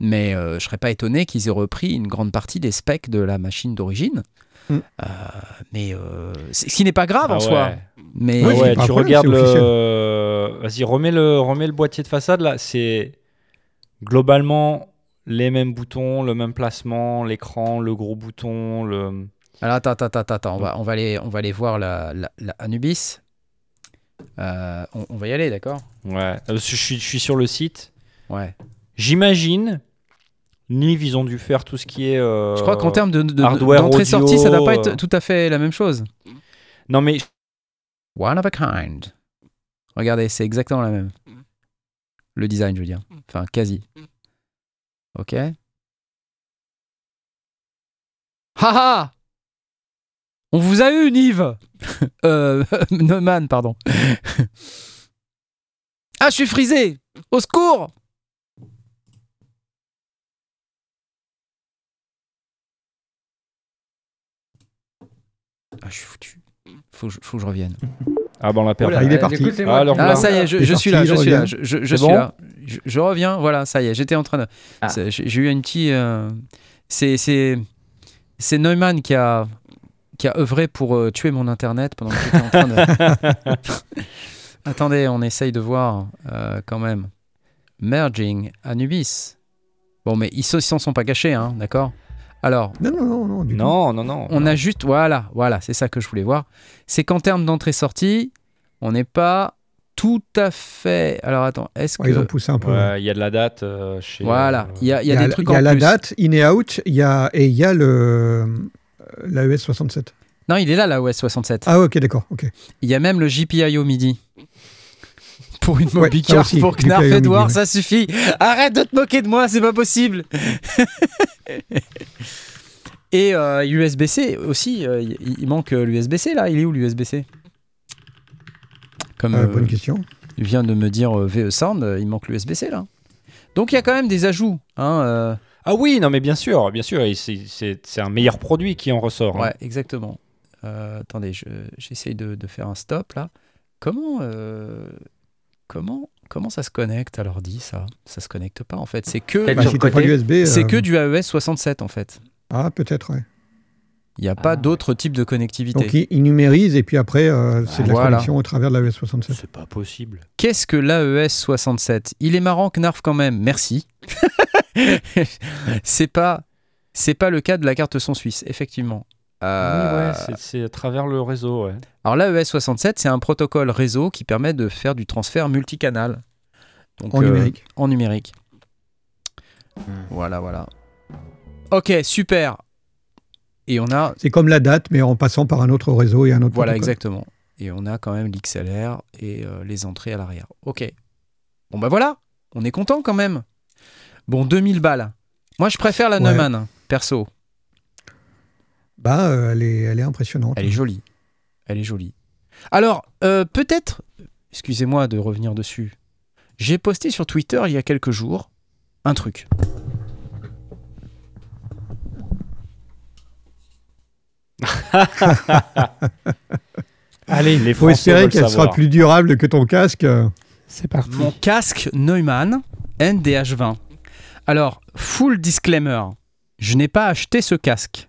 mais euh, je serais pas étonné qu'ils aient repris une grande partie des specs de la machine d'origine. Mm. Euh, mais euh, ce qui n'est pas grave en Ah soi. ouais. Mais ouais, tu problème, regardes le. Vas-y, remets le, remets le boîtier de façade là. C'est globalement les mêmes boutons, le même placement, l'écran, le gros bouton, le. Alors attends, attends, attends, attends, on va, on va aller, on va aller voir la, la, la Anubis. Euh, on, on va y aller, d'accord? Ouais. Euh, Je suis, je suis sur le site. Ouais. J'imagine. Nive, ils ont dû faire tout ce qui est. euh, Je crois qu'en termes de, d'entrée-sortie, ça doit pas être tout à fait la même chose. Non mais One of a kind. Regardez, c'est exactement la même. Le design, je veux dire. Enfin, quasi. Ok. Haha On vous a eu, Nive Euh, Neumann, pardon. ah, je suis frisé Au secours Ah, je suis foutu. Faut que je, faut que je revienne. ah bah on l'a perdu. il est parti. Ah, alors Ah, voilà. ça y est, je, suis parti, là, je suis là, je, je- je C'est suis bon là. Je, je reviens, voilà, ça y est, j'étais en train de... Ah. c'est- J'ai j'ai eu un petit... euh, c'est c'est c'est Neumann qui a, qui a œuvré pour euh, tuer mon Internet pendant que j'étais en train de... Attendez, on essaye de voir euh, quand même. Merging Anubis. Bon, mais ils ne s'en sont pas cachés, hein, d'accord? Alors, Non, non, non, non. Du. Non, non, non. on a juste... Voilà, voilà, c'est ça que je voulais voir. C'est qu'en termes d'entrée-sortie, on n'est pas tout à fait... Alors attends, est-ce Ouais, que... Ils ont poussé un peu. Ouais, il y a de la date euh, chez. Voilà, euh, il y a, il y a y des a, trucs il y a en la plus. date, in et out, il y a, et il y a le l'AES 67. Non, il est là, la OS 67. Ah, ok, d'accord. ok. Il y a même le GPIO MIDI. pour une Ouais, aussi, pour Knarf Edward, ouais. ça suffit. Arrête de te moquer de moi, c'est pas possible. Et euh, USB-C aussi, euh, il, il manque euh, l'USB-C là. Il est où l'USB-C Comme Euh, bonne question. vient de me dire VE Sound, il manque l'USB-C là. Donc il y a quand même des ajouts. Hein, Ah oui, non mais bien sûr, bien sûr, et c'est- un meilleur produit qui en ressort. hein. Ouais, exactement. Euh, attendez, je- j'essaye de, de faire un stop là. Comment, euh, comment, comment ça se connecte à l'ordi ça? Ça se connecte pas en fait. C'est que, Bah, si c'est euh, que du AES 67 en fait. Ah, peut-être, ouais. Il n'y a pas Ah. d'autre type de connectivité. Donc, il, il numérise et puis après, euh, c'est de la Voilà. connexion au travers de la VS67. C'est pas possible. Qu'est-ce que l'AES 67 Il est marrant, Knarf quand même. Merci. c'est pas, c'est pas le cas de la carte son suisse, effectivement. Euh, Oui, ouais, c'est- c'est à travers le réseau, ouais. Alors l'AES 67, c'est un protocole réseau qui permet de faire du transfert multicanal. Donc, En euh, numérique. En numérique. Voilà, voilà. Ok, super. Et on a, C'est comme la date, mais en passant par un autre réseau et un autre voilà, protocole. exactement. Et on a quand même l'XLR et euh, les entrées à l'arrière. Ok. Bon bah voilà, on est content quand même. Bon, 2000 balles. Moi, je préfère la Ouais. Neumann, perso. Bah, euh, elle, est, elle est impressionnante. Elle est jolie. Elle est jolie. Alors, euh, peut-être, excusez-moi de revenir dessus, j'ai posté sur Twitter il y a quelques jours un truc. Allez, les faut espérer qu'elle sera plus durable que ton casque. C'est parti. Mon casque Neumann NDH20. Alors, full disclaimer, je n'ai pas acheté ce casque.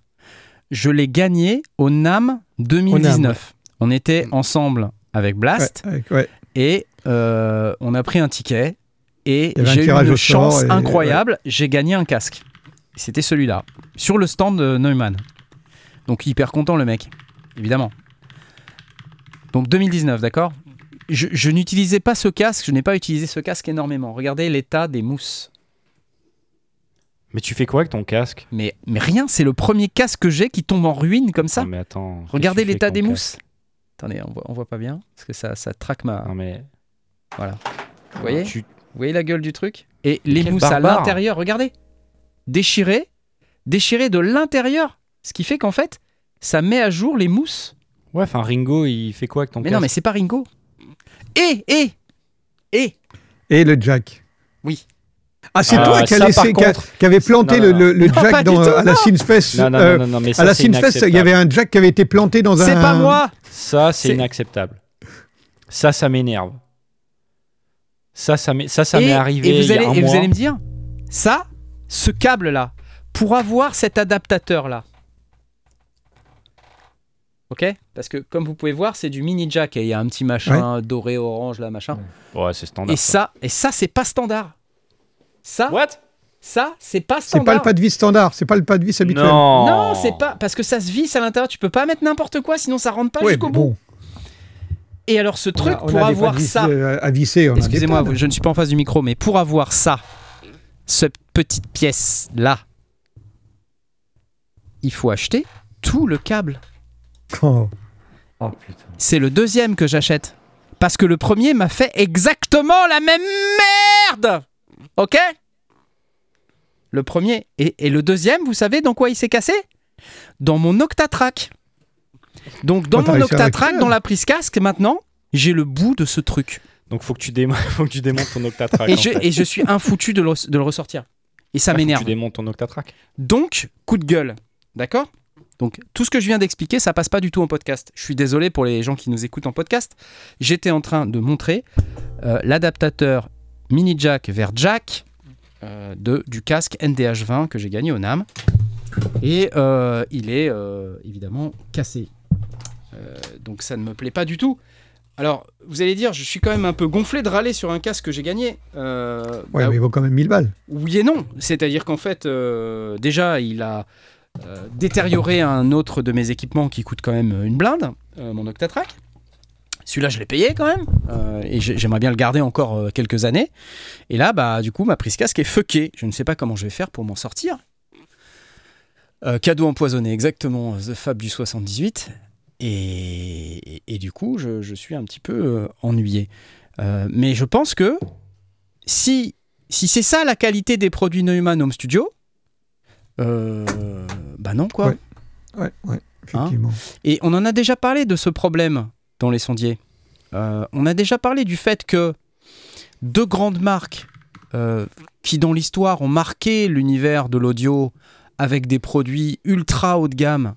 Je l'ai gagné au NAM 2019. On était ensemble avec Blast Ouais, avec- ouais. et euh, on a pris un ticket et j'ai eu une chance et- incroyable. J'ai gagné un casque. C'était celui-là, sur le stand de Neumann. Donc hyper content le mec, évidemment. Donc 2019, d'accord? Je, je n'utilisais pas ce casque, je n'ai pas utilisé ce casque énormément. Regardez l'état des mousses. Mais tu fais quoi avec ton casque? Mais, mais rien, c'est le premier casque que j'ai qui tombe en ruine comme ça. Non, mais attends. Regardez l'état des mousses. Attendez, on voit, on voit pas bien, parce que ça, ça traque ma... Non, mais. Voilà. Vous voyez? Tu... Vous voyez la gueule du truc? Et les mousses à l'intérieur, regardez Déchirées, déchirées de l'intérieur. Ce qui fait qu'en fait, ça met à jour les mousses. Ouais, enfin, Ringo, il fait quoi avec ton mais casque non, mais c'est pas Ringo. Et, et, et, Et le jack. Oui. Ah, c'est Ah, toi qui, a ça, laissé- par qui a- contre- qui avait planté Non, non, le, le- le non. Non, pas jack du dans, tout, à la non. Synfest. Non, non, non, non, non, mais à ça, la c'est il y avait inacceptable. un jack qui avait été planté dans un. c'est pas moi Ça, c'est C'est- inacceptable. Ça, ça m'énerve. Ça, ça m'est ça, ça et, m'est arrivé et vous il y allez, a un et vous mois. allez me dire, ça, ce câble-là, pour avoir cet adaptateur-là, ok? Parce que comme vous pouvez voir, c'est du mini jack et il y a un petit machin doré, orange, là, machin. Ouais, c'est standard. Et ça, et ça, c'est pas standard. Ça, What? ça, c'est pas C'est pas standard. le pas de vis standard, c'est pas le pas de vis habituel. Non. Non, c'est pas parce que ça se visse à l'intérieur. Tu peux pas mettre n'importe quoi, sinon ça rentre pas Ouais, jusqu'au bout. bon, Et alors ce on truc a- on pour avoir vis, ça, euh, à visser. excusez-moi, je ne suis pas en face du micro, mais pour avoir ça, cette petite pièce là, il faut acheter tout le câble. Oh. Oh putain. C'est le deuxième que j'achète parce que le premier m'a fait exactement la même merde. Ok? Le premier et, et le deuxième, vous savez dans quoi il s'est cassé? Dans mon Octatrack. Donc dans mon Octatrack, dans la prise casque, maintenant, j'ai le bout de ce truc. Donc, faut que tu, démo- faut que tu démontes ton Octatrack. Et je, fait. et je suis infoutu de le, de le ressortir. Et ça Ah, faut que m'énerve. Tu démontes ton Octatrack. Donc, coup de gueule. D'accord? Donc, tout ce que je viens d'expliquer, ça passe pas du tout en podcast. Je suis désolé pour les gens qui nous écoutent en podcast. J'étais en train de montrer euh, l'adaptateur mini jack vers jack euh, de, du casque NDH20 que j'ai gagné au NAM. Et euh, il est évidemment cassé. Donc, ça ne me plaît pas du tout. Alors, vous allez dire, je suis quand même un peu gonflé de râler sur un casque que j'ai gagné. Euh, Ouais, bah, mais il vaut quand même 1000 balles. oui et non. C'est-à-dire qu'en fait, euh, déjà, il a euh, détérioré un autre de mes équipements qui coûte quand même une blinde, euh, mon Octatrack. Celui-là, je l'ai payé quand même. euh, et j'ai- j'aimerais bien le garder encore euh, quelques années. Et là, bah, du coup, ma prise casque est fuckée. Je ne sais pas comment je vais faire pour m'en sortir. Euh, cadeau empoisonné, exactement. The Fab du 78. Et, du coup, je, je suis un petit peu euh, ennuyé. Euh, mais je pense que si, si c'est ça la qualité des produits Neumann Home Studio, euh, bah non quoi. Ouais. Ouais, ouais, effectivement. Et on en a déjà parlé de ce problème dans les sondiers. Euh, on a déjà parlé du fait que deux grandes marques euh, qui dans l'histoire ont marqué l'univers de l'audio avec des produits ultra haut de gamme.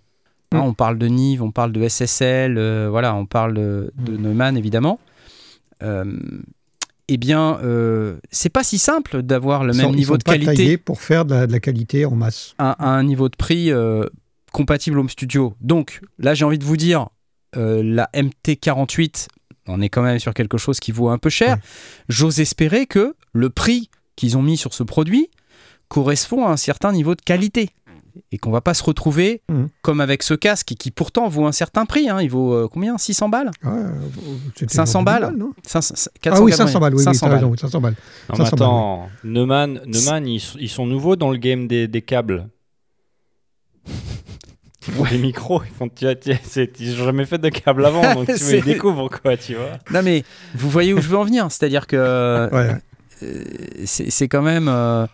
Hein, Mm. on parle de Nive, on parle de SSL, euh, voilà, on parle de, de Neumann évidemment. Eh bien, euh, c'est pas si simple d'avoir le Ils même sont- ils niveau sont de pas qualité pour faire de la, de la qualité en masse. à, à un niveau de prix euh, compatible Home Studio. Donc là, j'ai envie de vous dire, euh, la MT48, on est quand même sur quelque chose qui vaut un peu cher. Ouais. J'ose espérer que le prix qu'ils ont mis sur ce produit correspond à un certain niveau de qualité. Et qu'on va pas se retrouver Mhm. comme avec ce casque qui pourtant vaut un certain prix. hein. Il vaut euh, combien? 600 balles? Ouais, euh, c'était 500 dans balles 2000 non? 500, Ah oui, 480, 500 balles, oui, oui, 500 t'as balles. raison, 500 balles. Non, 500 mais attends, Neumann, Neumann ils, ils sont nouveaux dans le game des, des câbles. Ils font des micros, ils font. tu vois, tu- Ils n'ont jamais fait de câbles avant, donc tu les découvres quoi, tu vois. Non mais vous voyez où je veux en venir. C'est-à-dire que Ouais. Euh, c'est c'est quand même. euh,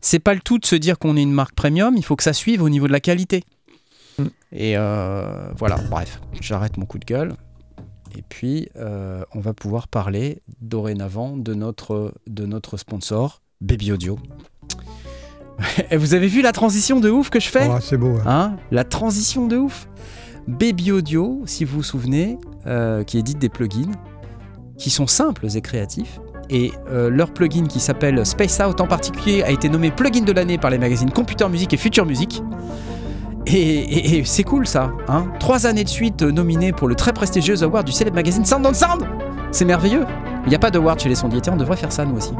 c'est pas le tout de se dire qu'on est une marque premium, il faut que ça suive au niveau de la qualité. Mm. Et euh, voilà, bref, j'arrête mon coup de gueule. Et puis, euh, on va pouvoir parler dorénavant de notre, de notre sponsor, Baby Audio. Et vous avez vu la transition de ouf que je fais? Oh, c'est beau. hein. Hein? La transition de ouf. Baby Audio, si vous vous souvenez, euh, qui édite des plugins qui sont simples et créatifs. Et euh, leur plugin qui s'appelle Space Out en particulier a été nommé plugin de l'année par les magazines Computer Music et Future Music. Et, et- et c'est cool ça. Hein Trois années de suite euh, nominé pour le très prestigieux award du célèbre magazine Sound on Sound. C'est merveilleux. Il n'y a pas d'award chez les sondiers. On devrait faire ça nous aussi.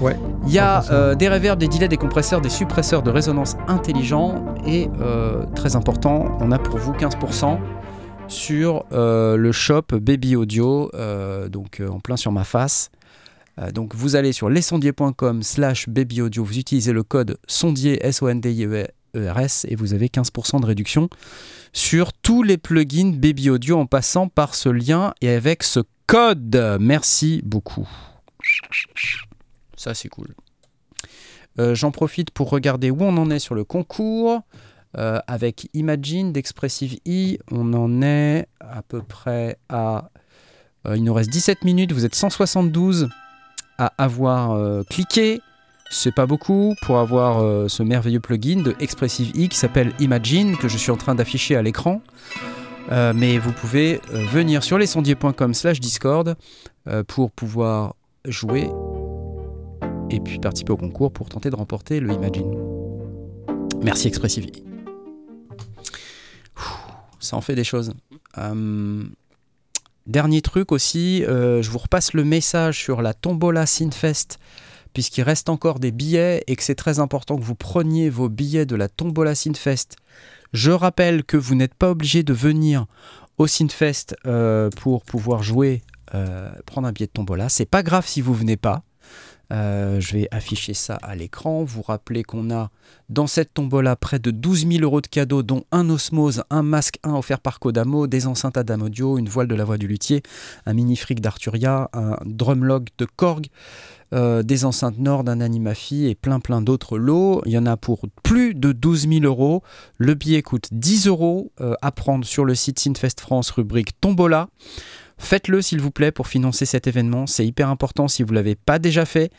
Ouais. Il y a euh, des reverbs, des delays, des compresseurs, des suppresseurs de résonance intelligents et euh, très important, on a pour vous 15% sur euh, le shop Baby Audio, donc en plein sur ma face. Euh, donc vous allez sur lesondiers.com slash baby audio, vous utilisez le code sondier s o n d i e et vous avez 15% de réduction sur tous les plugins Baby Audio en passant par ce lien et avec ce code. Merci beaucoup. Ça c'est cool. Euh, J'en profite pour regarder où on en est sur le concours. Euh, avec Imagine d'Expressive E, on en est à peu près à. il nous reste 17 minutes, vous êtes 172 à avoir euh, cliqué. C'est pas beaucoup pour avoir euh, ce merveilleux plugin de Expressive E qui s'appelle Imagine, que je suis en train d'afficher à l'écran. Euh, mais vous pouvez venir sur lesondiers.com slash Discord pour pouvoir jouer et puis participer au concours pour tenter de remporter le Imagine. Merci Expressive E. Ça en fait des choses. Dernier truc aussi, euh, je vous repasse le message sur la Tombola Synfest, puisqu'il reste encore des billets et que c'est très important que vous preniez vos billets de la Tombola Synfest. Je rappelle que vous n'êtes pas obligé de venir au Synfest euh, pour pouvoir jouer, euh, prendre un billet de Tombola. C'est pas grave si vous venez pas. Euh, je vais afficher ça à l'écran. Vous rappelez qu'on a dans cette tombola près de 12 000 euros de cadeaux, dont un Osmose, un masque 1 offert par Kodamo, des enceintes Adam Audio, une voile de la voix du luthier, un mini fric d'Arturia, un drumlog de Korg, euh, des enceintes Nord, un Animafi et plein plein d'autres lots. Il y en a pour plus de 12 000 euros. Le billet coûte 10 euros euh, à prendre sur le site Sinfest France, rubrique Tombola. Faites-le s'il vous plaît pour financer cet événement. C'est hyper important si vous ne l'avez pas déjà fait.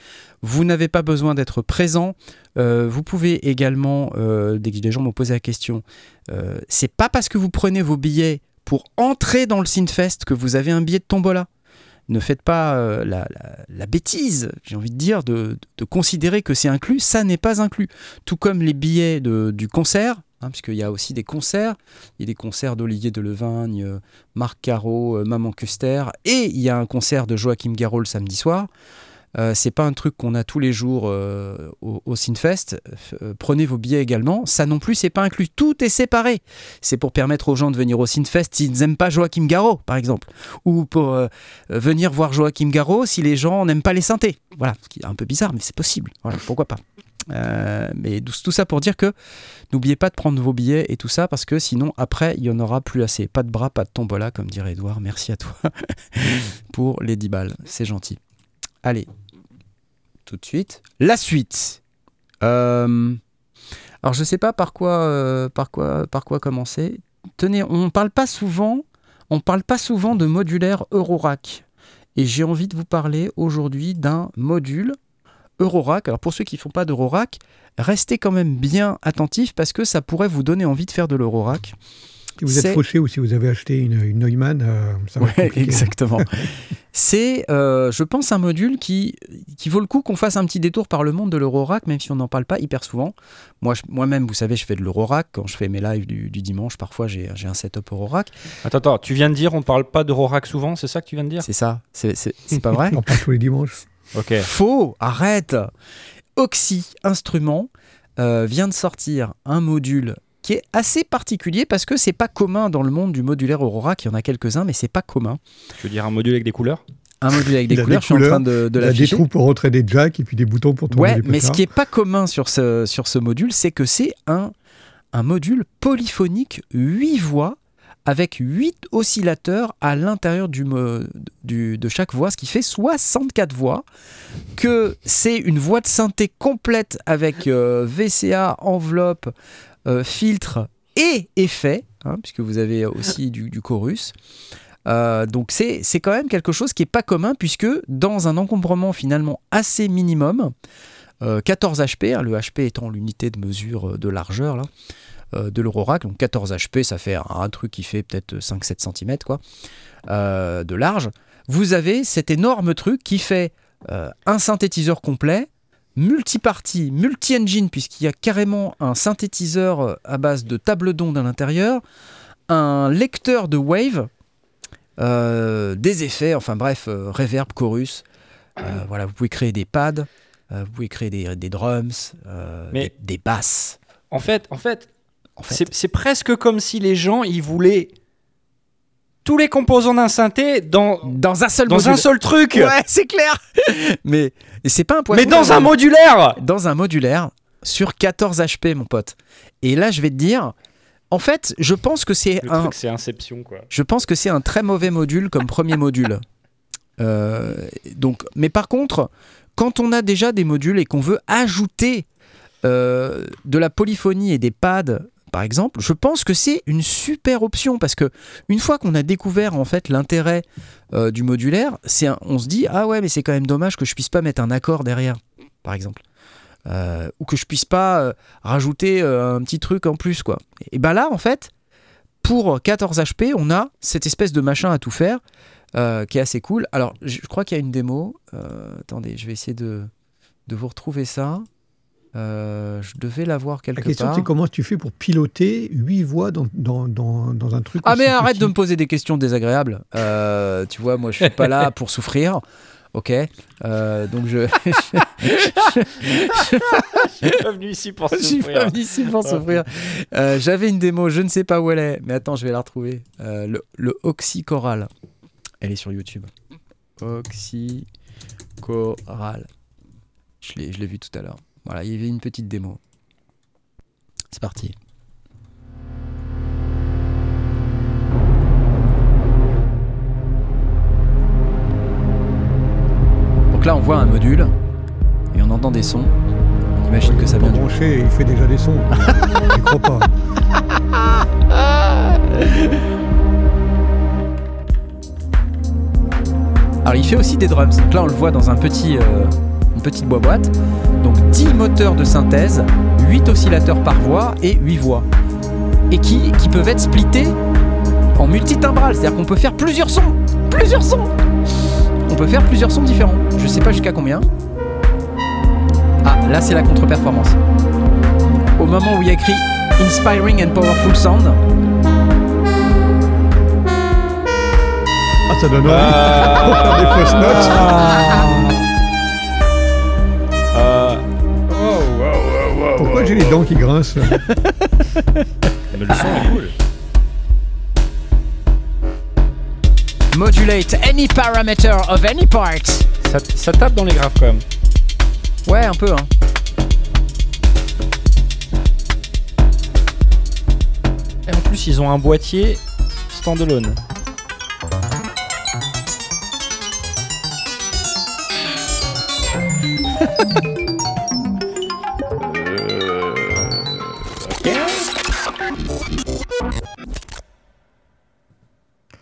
Vous n'avez pas besoin d'être présent. Euh, vous pouvez également, euh, dès que des gens m'ont posé la question, euh, c'est pas parce que vous prenez vos billets pour entrer dans le Synfest que vous avez un billet de tombola. Ne faites pas euh, la, bêtise, j'ai envie de dire, de, considérer que c'est inclus. Ça n'est pas inclus. Tout comme les billets du concert, hein, puisqu'il y a aussi des concerts. Il y a des concerts d'Olivier Delevagne, euh, Marc Caro, euh, Maman Custer, et il y a un concert de Joachim Garraud le samedi soir. Euh, c'est pas un truc qu'on a tous les jours euh, au, au Synfest. Euh, prenez vos billets également. Ça non plus, c'est pas inclus. Tout est séparé. C'est pour permettre aux gens de venir au Synfest s'ils n'aiment pas Joachim Garraud, par exemple, ou pour venir voir Joachim Garraud si les gens n'aiment pas les synthés. Voilà, ce qui est un peu bizarre, mais c'est possible. Voilà, pourquoi pas. Euh, mais tout, ça pour dire que n'oubliez pas de prendre vos billets et tout ça parce que sinon après il y en aura plus assez. Pas de bras, pas de tombola comme dirait Edouard. Merci à toi pour les 10 balles. C'est gentil. Allez, tout de suite. La suite. Euh, alors je sais pas par quoi, euh, par quoi, par quoi commencer. Tenez, on parle pas souvent, on parle pas souvent de modulaire Eurorack. Et j'ai envie de vous parler aujourd'hui d'un module Eurorack. Alors pour ceux qui ne font pas d'Eurorack, restez quand même bien attentifs parce que ça pourrait vous donner envie de faire de l'Eurorack. Si vous êtes fauché ou si vous avez acheté une, une Neumann, euh, ça va être Ouais, compliqué. exactement. C'est, euh, je pense, un module qui, qui vaut le coup qu'on fasse un petit détour par le monde de l'Eurorack, même si on n'en parle pas hyper souvent. Moi, je- moi-même, vous savez, je fais de l'Eurorack. Quand je fais mes lives du, du dimanche, parfois, j'ai j'ai un setup Eurorack. Attends, attends, tu viens de dire on parle pas d'Eurorack souvent, c'est ça que tu viens de dire? C'est ça. C'est c'est- c'est pas vrai? On parle tous les dimanches. Faux, arrête. Oxy Instruments euh, vient de sortir un module qui est assez particulier parce que c'est pas commun dans le monde du modulaire Aurora, qu'il y en a quelques-uns, mais c'est pas commun. Tu veux dire un module avec des couleurs? Un module avec Il des a couleurs, des je suis en train de, de Il y a des trous pour rentrer des jacks et puis des boutons pour tourner Ouais, les mais ce qui est pas commun sur ce, sur ce module, c'est que c'est un, un module polyphonique 8 voix avec 8 oscillateurs à l'intérieur de chaque voix, ce qui fait 64 voix, que c'est une voix de synthé complète avec euh, VCA, enveloppe, euh, filtre et effet, hein, puisque vous avez aussi du, chorus. Euh, donc c'est quand même quelque chose qui n'est pas commun, puisque dans un encombrement finalement assez minimum, euh, 14 HP, hein, le HP étant l'unité de mesure de largeur là, de l'Eurorack. Donc 14 HP, ça fait un, truc qui fait peut-être 5-7 cm quoi, euh, de large. Vous avez cet énorme truc qui fait euh, un synthétiseur complet, multipartie, multi-engine, puisqu'il y a carrément un synthétiseur euh, à base de table d'onde à l'intérieur, un lecteur de wave, euh, des effets, enfin bref, euh, reverb, chorus. Euh, voilà, vous pouvez créer des pads, euh, vous pouvez créer des, des drums, euh, Mais- des, des basses. En fait, en fait, En fait. c'est presque comme si les gens ils voulaient tous les composants d'un synthé dans Dans un seul dans un seul truc, Ouais, c'est clair. mais c'est pas un poisson. mais dans un modulaire. dans un modulaire sur 14 HP, mon pote. Et là, je vais te dire, en fait, je pense que c'est Le un, truc c'est Inception quoi. je pense que c'est un très mauvais module comme premier module. Euh, donc, mais par contre, quand on a déjà des modules et qu'on veut ajouter euh, de la polyphonie et des pads, par exemple, je pense que c'est une super option parce que une fois qu'on a découvert en fait l'intérêt euh, du modulaire, un- on se dit ah ouais mais c'est quand même dommage que je puisse pas mettre un accord derrière, par exemple. Euh, ou que je puisse pas euh, rajouter un petit truc en plus quoi. Et ben là en fait, pour 14 HP, on a cette espèce de machin à tout faire qui est assez cool. Alors, je crois qu'il y a une démo. Attendez, je vais essayer de vous retrouver ça. Euh, je devais l'avoir quelque La question, part. c'est comment tu fais pour piloter huit voix dans, dans, dans, dans un truc Ah mais arrête petit de me poser des questions désagréables. Euh, tu vois, moi je suis pas là pour souffrir. Ok, Euh, donc je, Je suis pas venu ici pour je suis pas venu ici pour souffrir. Euh, J'avais une démo, je ne sais pas où elle est, mais attends, je vais la retrouver. Euh, le, le Oxycoral. Elle est sur YouTube. Oxycoral. Je l'ai je l'ai vu tout à l'heure. Voilà, il y avait une petite démo. C'est parti. Donc là, on voit un module et on entend des sons. On imagine que ça vient du branché, il fait déjà des sons. Je crois pas. Alors il fait aussi des drums. Donc là on le voit dans un petit, euh, une petite boîte. Donc 10 moteurs de synthèse, 8 oscillateurs par voix et 8 voix. Et qui, qui peuvent être splittés en multitimbral. C'est-à-dire qu'on peut faire plusieurs sons. Plusieurs sons On peut faire plusieurs sons différents. Je sais pas jusqu'à combien. Ah, là c'est la contre-performance. Au moment où il y a écrit Inspiring and Powerful Sound, Ah, ça donne envie. Pour faire des fausses notes. Euh, j'ai les dents qui grincent. Le son est cool. Modulate any parameter of any part. Ça, tape dans les graves quand même. Ouais, un peu. Hein. Et en plus, ils ont un boîtier standalone.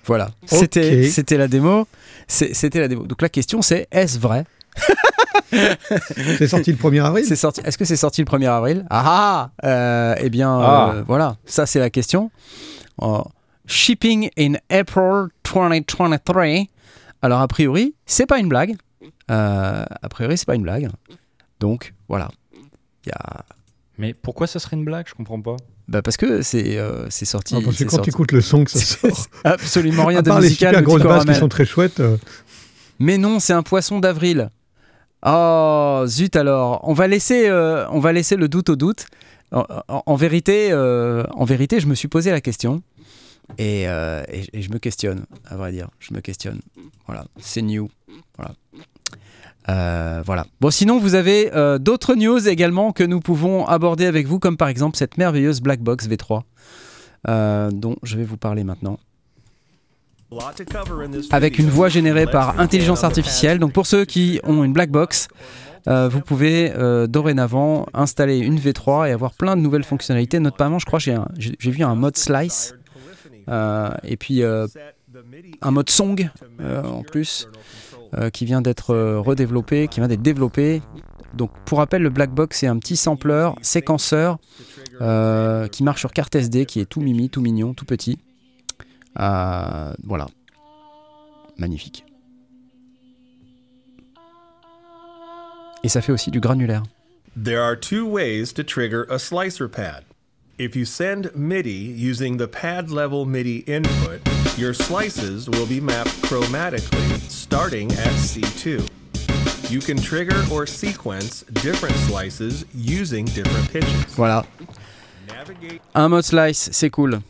Voilà. C'était c'était la démo. C'était la démo. Donc la question c'est est-ce vrai? C'est sorti le 1er avril? C'est sorti. Est-ce que c'est sorti le 1er avril? Ah ah euh, Eh bien, Ah. euh, voilà. Ça, c'est la question. Euh, shipping in April 2023. Alors, a priori, c'est pas une blague. Euh, a priori, c'est pas une blague. Donc, voilà. Il y a... Mais pourquoi ça serait une blague? Je comprends pas. Bah, parce que c'est euh, c'est sorti. Non, Parce que c'est quand tu écoutes le son que ça sort, absolument rien à de part les musical. super grosses basses qui sont très chouettes, euh, Mais non, c'est un poisson d'avril. Oh, zut alors. On va laisser, euh, on va laisser le doute au doute. En, en- en vérité, euh, en vérité, je me suis posé la question. Et, et- et je me questionne, à vrai dire. Je me questionne. Voilà, c'est new. Voilà. Euh, voilà. Bon, sinon, vous avez euh, d'autres news également que nous pouvons aborder avec vous, comme par exemple cette merveilleuse Black Box V3, euh, dont je vais vous parler maintenant avec une voix générée par intelligence artificielle. Donc pour ceux qui ont une black box, vous pouvez dorénavant installer une V3 et avoir plein de nouvelles fonctionnalités. Notamment, je crois, j'ai vu un mode slice et puis un mode song en plus euh, qui vient d'être euh, redéveloppé, qui vient d'être développé. Donc pour rappel, le black box c'est un petit sampler, séquenceur euh, qui marche sur carte SD, qui est tout mimi, tout mignon, tout petit. Voilà. Magnifique. Et ça fait aussi du granulaire. Trigger slicer pad. If you send MIDI using the pad level MIDI input, your slices will be mapped chromatically starting at C2. You can trigger or sequence different slices using different pitches. Voilà. Un mode slice, c'est cool.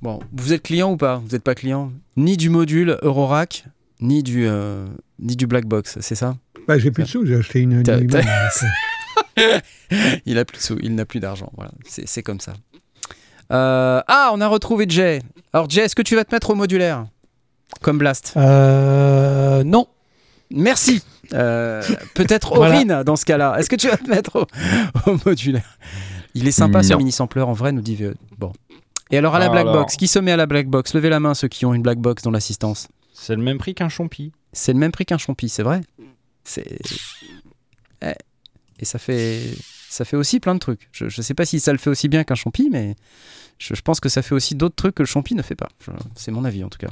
Bon, vous êtes client ou pas? Vous n'êtes pas client? Ni du module Eurorack, ni du, euh, ni du black box, c'est ça? Bah, j'ai plus de sous, j'ai acheté une. Une Il a plus de sous, il n'a plus d'argent. Voilà, c'est c'est comme ça. Euh, ah, on a retrouvé Jay. Alors Jay, est-ce que tu vas te mettre au modulaire Comme Blast. Euh, non. Merci. Euh, Peut-être Voilà. Aurine dans ce cas-là. Est-ce que tu vas te mettre au, au modulaire? Il est sympa ce mini sampler en vrai, nous dit VE. Bon. Et alors à la black Alors. box, qui se met à la black box? Levez la main ceux qui ont une black box dans l'assistance. C'est le même prix qu'un champi. C'est le même prix qu'un champi, c'est vrai. C'est Eh. et ça fait ça fait aussi plein de trucs. Je, je sais pas si ça le fait aussi bien qu'un champi, mais je, pense que ça fait aussi d'autres trucs que le champi ne fait pas. C'est mon avis en tout cas.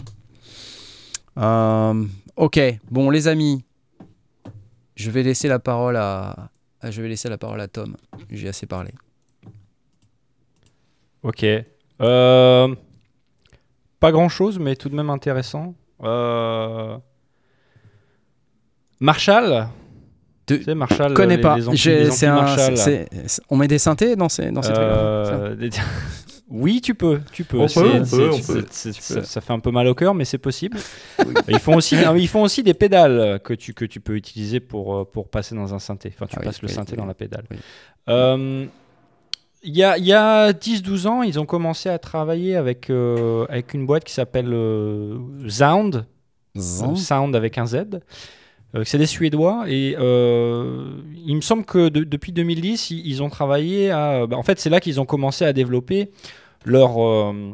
Euh, ok, bon les amis, je vais laisser la parole à, je vais Tom. J'ai assez parlé. Ok. Euh, pas grand chose, mais tout de même intéressant. Euh, Marshall. De- Tu sais, Marshall. Connais les- pas. les amplis- J'ai- les c'est amplis un- Marshall. c'est- c'est- on met des synthés dans ces dans ces trucs-là. Euh, des- Oui, tu peux, tu C'est- c'est- c'est- c'est- ça, fait un peu mal au cœur, mais c'est possible. Ils font aussi, ils font aussi des pédales que tu que tu peux utiliser pour euh, pour passer dans un synthé. Enfin, tu Ah oui, passes le synthé oui. dans la pédale. Oui. Euh, Il y a, a 10-12 ans, ils ont commencé à travailler avec, euh, avec une boîte qui s'appelle euh, Sound. Sound avec un Z. Euh, c'est des Suédois et euh, il me semble que de- depuis 2010, ils, ils ont travaillé à. bah, en fait, c'est là qu'ils ont commencé à développer leur. euh,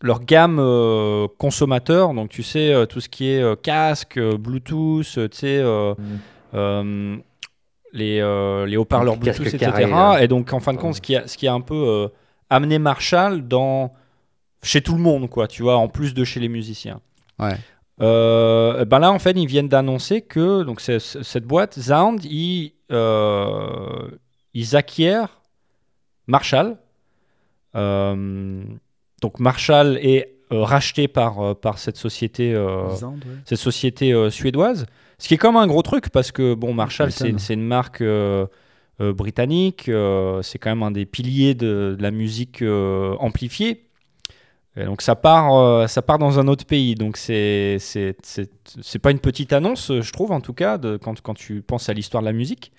leur gamme euh, consommateur, donc tu sais, tout ce qui est casque, Bluetooth, tu sais, euh, les, les haut-parleurs Bluetooth, etc. là. Et donc, en fin de compte, ce qui a, ce qui a un peu amené Marshall dans, chez tout le monde, quoi, tu vois, en plus de chez les musiciens. Ouais. Euh, ben là, en fait, ils viennent d'annoncer que donc cette boîte Sound, ils, euh, ils acquièrent Marshall. Euh, donc Marshall est racheté par, par cette société, ouais. cette société suédoise. Ce qui est quand même un gros truc parce que bon, Marshall, c'est une marque britannique. c'est quand même un des piliers de, de la musique amplifiée. Donc ça part, euh, ça part dans un autre pays. Donc c'est c'est pas une petite annonce, je trouve en tout cas, quand quand tu penses à l'histoire de la musique.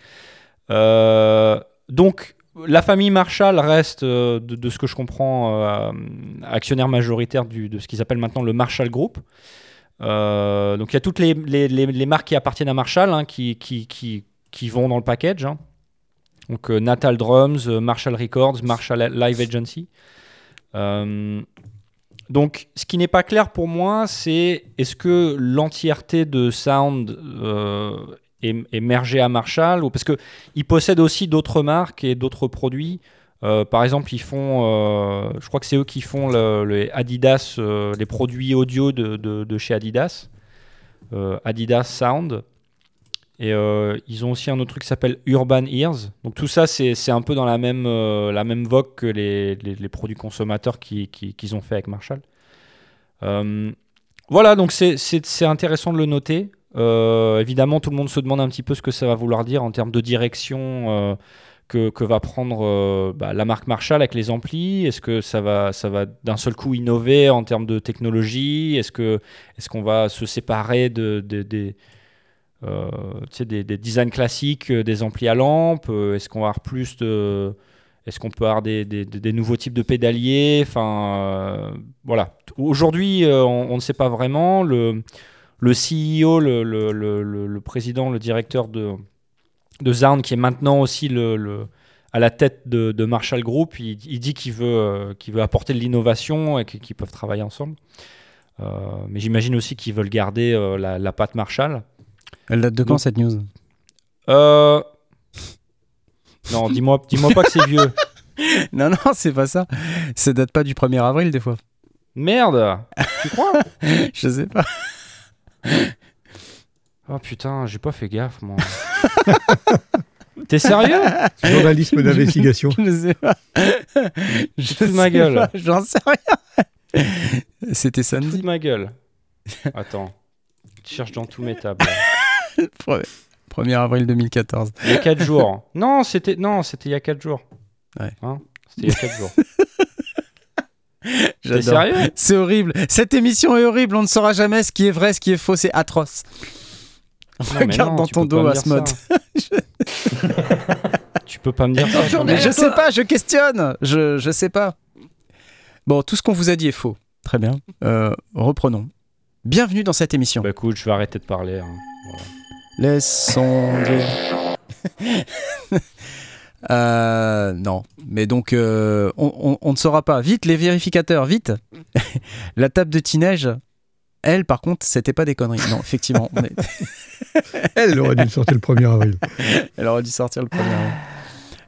Euh, donc la famille Marshall reste, euh, de, ce que je comprends, euh, actionnaire majoritaire de ce qu'ils appellent maintenant le Marshall Group. Euh, donc il y a toutes les, les- les- marques qui appartiennent à Marshall hein, qui, qui, qui, qui vont dans le package. hein. Donc euh, Natal Drums, euh, Marshall Records, Marshall Live Agency. Donc ce qui n'est pas clair pour moi, c'est est-ce que l'entièreté de Sound euh, est, est mergée à Marshall ou parce que ils possèdent aussi d'autres marques et d'autres produits. Euh, par exemple, ils font, euh, je crois que c'est eux qui font le, le Adidas, les produits audio de, de- chez Adidas, Adidas Sound. Et euh, ils ont aussi un autre truc qui s'appelle Urban Ears. Donc tout ça, c'est un peu dans la même, euh, la même vogue que les, les- produits consommateurs qui- qui- qu'ils ont fait avec Marshall. Euh, voilà, donc c'est- intéressant de le noter. Évidemment, tout le monde se demande un petit peu ce que ça va vouloir dire en termes de direction que, que va prendre bah, la marque Marshall avec les amplis. Est-ce que ça va, ça va d'un seul coup innover en termes de technologie? Est-ce qu'on va se séparer de, de- des, des designs classiques euh, des amplis à lampe Euh, Est-ce qu'on va avoir plus de est-ce qu'on peut avoir des, nouveaux types de pédaliers? Enfin, euh, voilà. Aujourd'hui, euh, on, ne sait pas vraiment. Le, CEO, le, président, le directeur de, Zarn, qui est maintenant aussi à la tête de, Marshall Group, il, dit qu'il veut, euh, apporter de l'innovation et qu'ils peuvent travailler ensemble. Euh, mais j'imagine aussi qu'ils veulent garder euh, la, la patte Marshall. Elle date de quand Donc- cette news? Euh... Non, dis-moi dis-moi pas que c'est vieux. Non, non, c'est pas ça. Ça date pas du 1er avril, des fois. Merde Tu crois? Je sais pas. Oh putain, j'ai pas fait gaffe, moi. T'es sérieux? Journalisme d'investigation. Je sais pas. Je fous de ma gueule. J'en sais rien. C'était Fous samedi. de ma gueule. Attends. Je cherche dans tous mes tables. 1er avril 2014. Il y a 4 jours. Non, c'était non, c'était il y a 4 jours. Ouais. Hein c'était il y a 4 jours. J'adore. sérieux? C'est horrible. Cette émission est horrible. On ne saura jamais ce qui est vrai, ce qui est faux. C'est atroce. Non, Regarde non, dans ton dos, Asmod. ça. tu peux pas me dire ça. quand Mais je sais pas, je questionne. Je, je sais pas. Bon, tout ce qu'on vous a dit est faux. Très bien. Euh, reprenons. Bienvenue dans cette émission. Bah écoute, je vais arrêter de parler. hein. Laissons Dieu. Euh, non, mais donc euh, on, on- on ne saura pas. Vite, les vérificateurs, vite. La table de Tinège, elle, par contre, c'était pas des conneries. Non, effectivement, est- Elle aurait dû sortir le 1er avril. elle aurait dû sortir le premier. avril.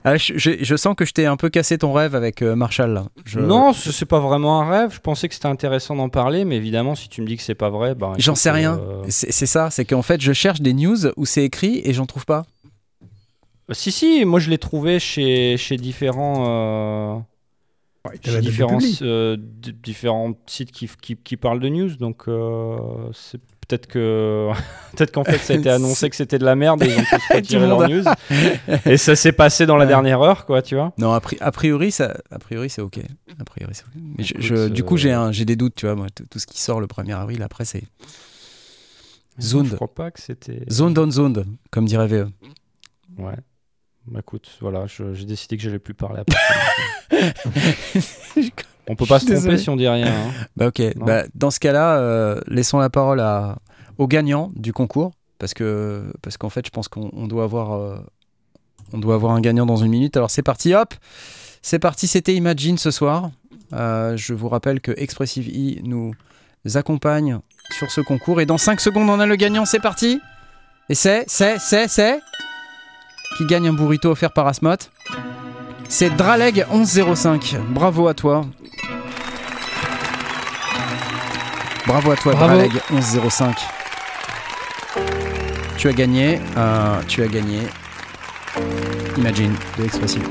Ah, je, je- je sens que je t'ai un peu cassé ton rêve avec euh, Marshall. là. Je- Non, ce- c'est pas vraiment un rêve. Je pensais que c'était intéressant d'en parler, mais évidemment, si tu me dis que c'est pas vrai, bah, J'en sais rien. euh, C'est ça, c'est qu'en fait, je cherche des news où c'est écrit et j'en trouve pas. Si, si, moi je l'ai trouvé chez, chez différents, euh, Ouais, chez différents, euh, sites qui, qui, qui parlent de news. Donc euh, c'est peut-être que peut-être qu'en fait ça a été annoncé que c'était de la merde et ils ont tous retiré le leur news. et ça s'est passé dans la Ouais. dernière heure, quoi, tu vois. Non, a, pri- a priori, ça, a priori, c'est ok. A priori, c'est ok. Mais je- Écoute, je- du coup, euh, j'ai un- j'ai des doutes, tu vois. Moi, tout ce qui sort le 1er avril, après, c'est Zoned. Je crois pas que c'était. zone on zone, comme dirait VE. Ouais. Bah écoute, voilà, j'ai décidé que j'allais plus parler après. On peut pas se tromper si on dit rien. hein. Bah ok, bah, dans ce cas-là, euh, laissons la parole à, au gagnant du concours, parce que parce qu'en fait, je pense qu'on on doit avoir euh, on doit avoir un gagnant dans une minute. Alors c'est parti, hop, c'est parti. C'était Imagine ce soir. Euh, je vous rappelle que Expressive E nous accompagne sur ce concours et dans 5 secondes, on a le gagnant. C'est parti. Et c'est c'est c'est c'est qui gagne un burrito offert par Asmot. C'est Draleg 1105. Bravo à toi. Bravo à toi, Bravo. Draleg 1105. Tu as gagné. euh, tu as gagné. Imagine de Expressive.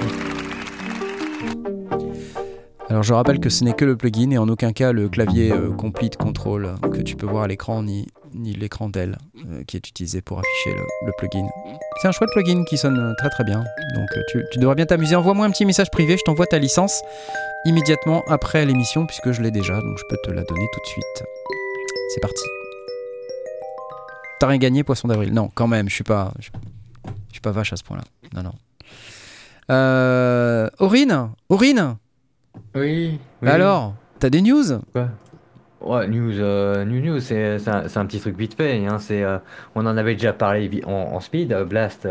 Alors je rappelle que ce n'est que le plugin et en aucun cas le clavier euh, Complete Control que tu peux voir à l'écran ni, ni l'écran d'elle euh, qui est utilisé pour afficher le, le plugin. C'est un chouette plugin qui sonne très très bien. Donc tu, tu devrais bien t'amuser. Envoie-moi un petit message privé, je t'envoie ta licence immédiatement après l'émission puisque je l'ai déjà, donc je peux te la donner tout de suite. C'est parti. T'as rien gagné, poisson d'avril Non, quand même, je suis pas, je, je suis pas vache à ce point-là. Non, non. Euh, Aurine Aurine Oui. oui. Alors, t'as des news? Quoi? Ouais, news, euh, news, news, c'est un, un petit truc vite fait. Hein, c'est, euh, on en avait déjà parlé en, en speed. Blast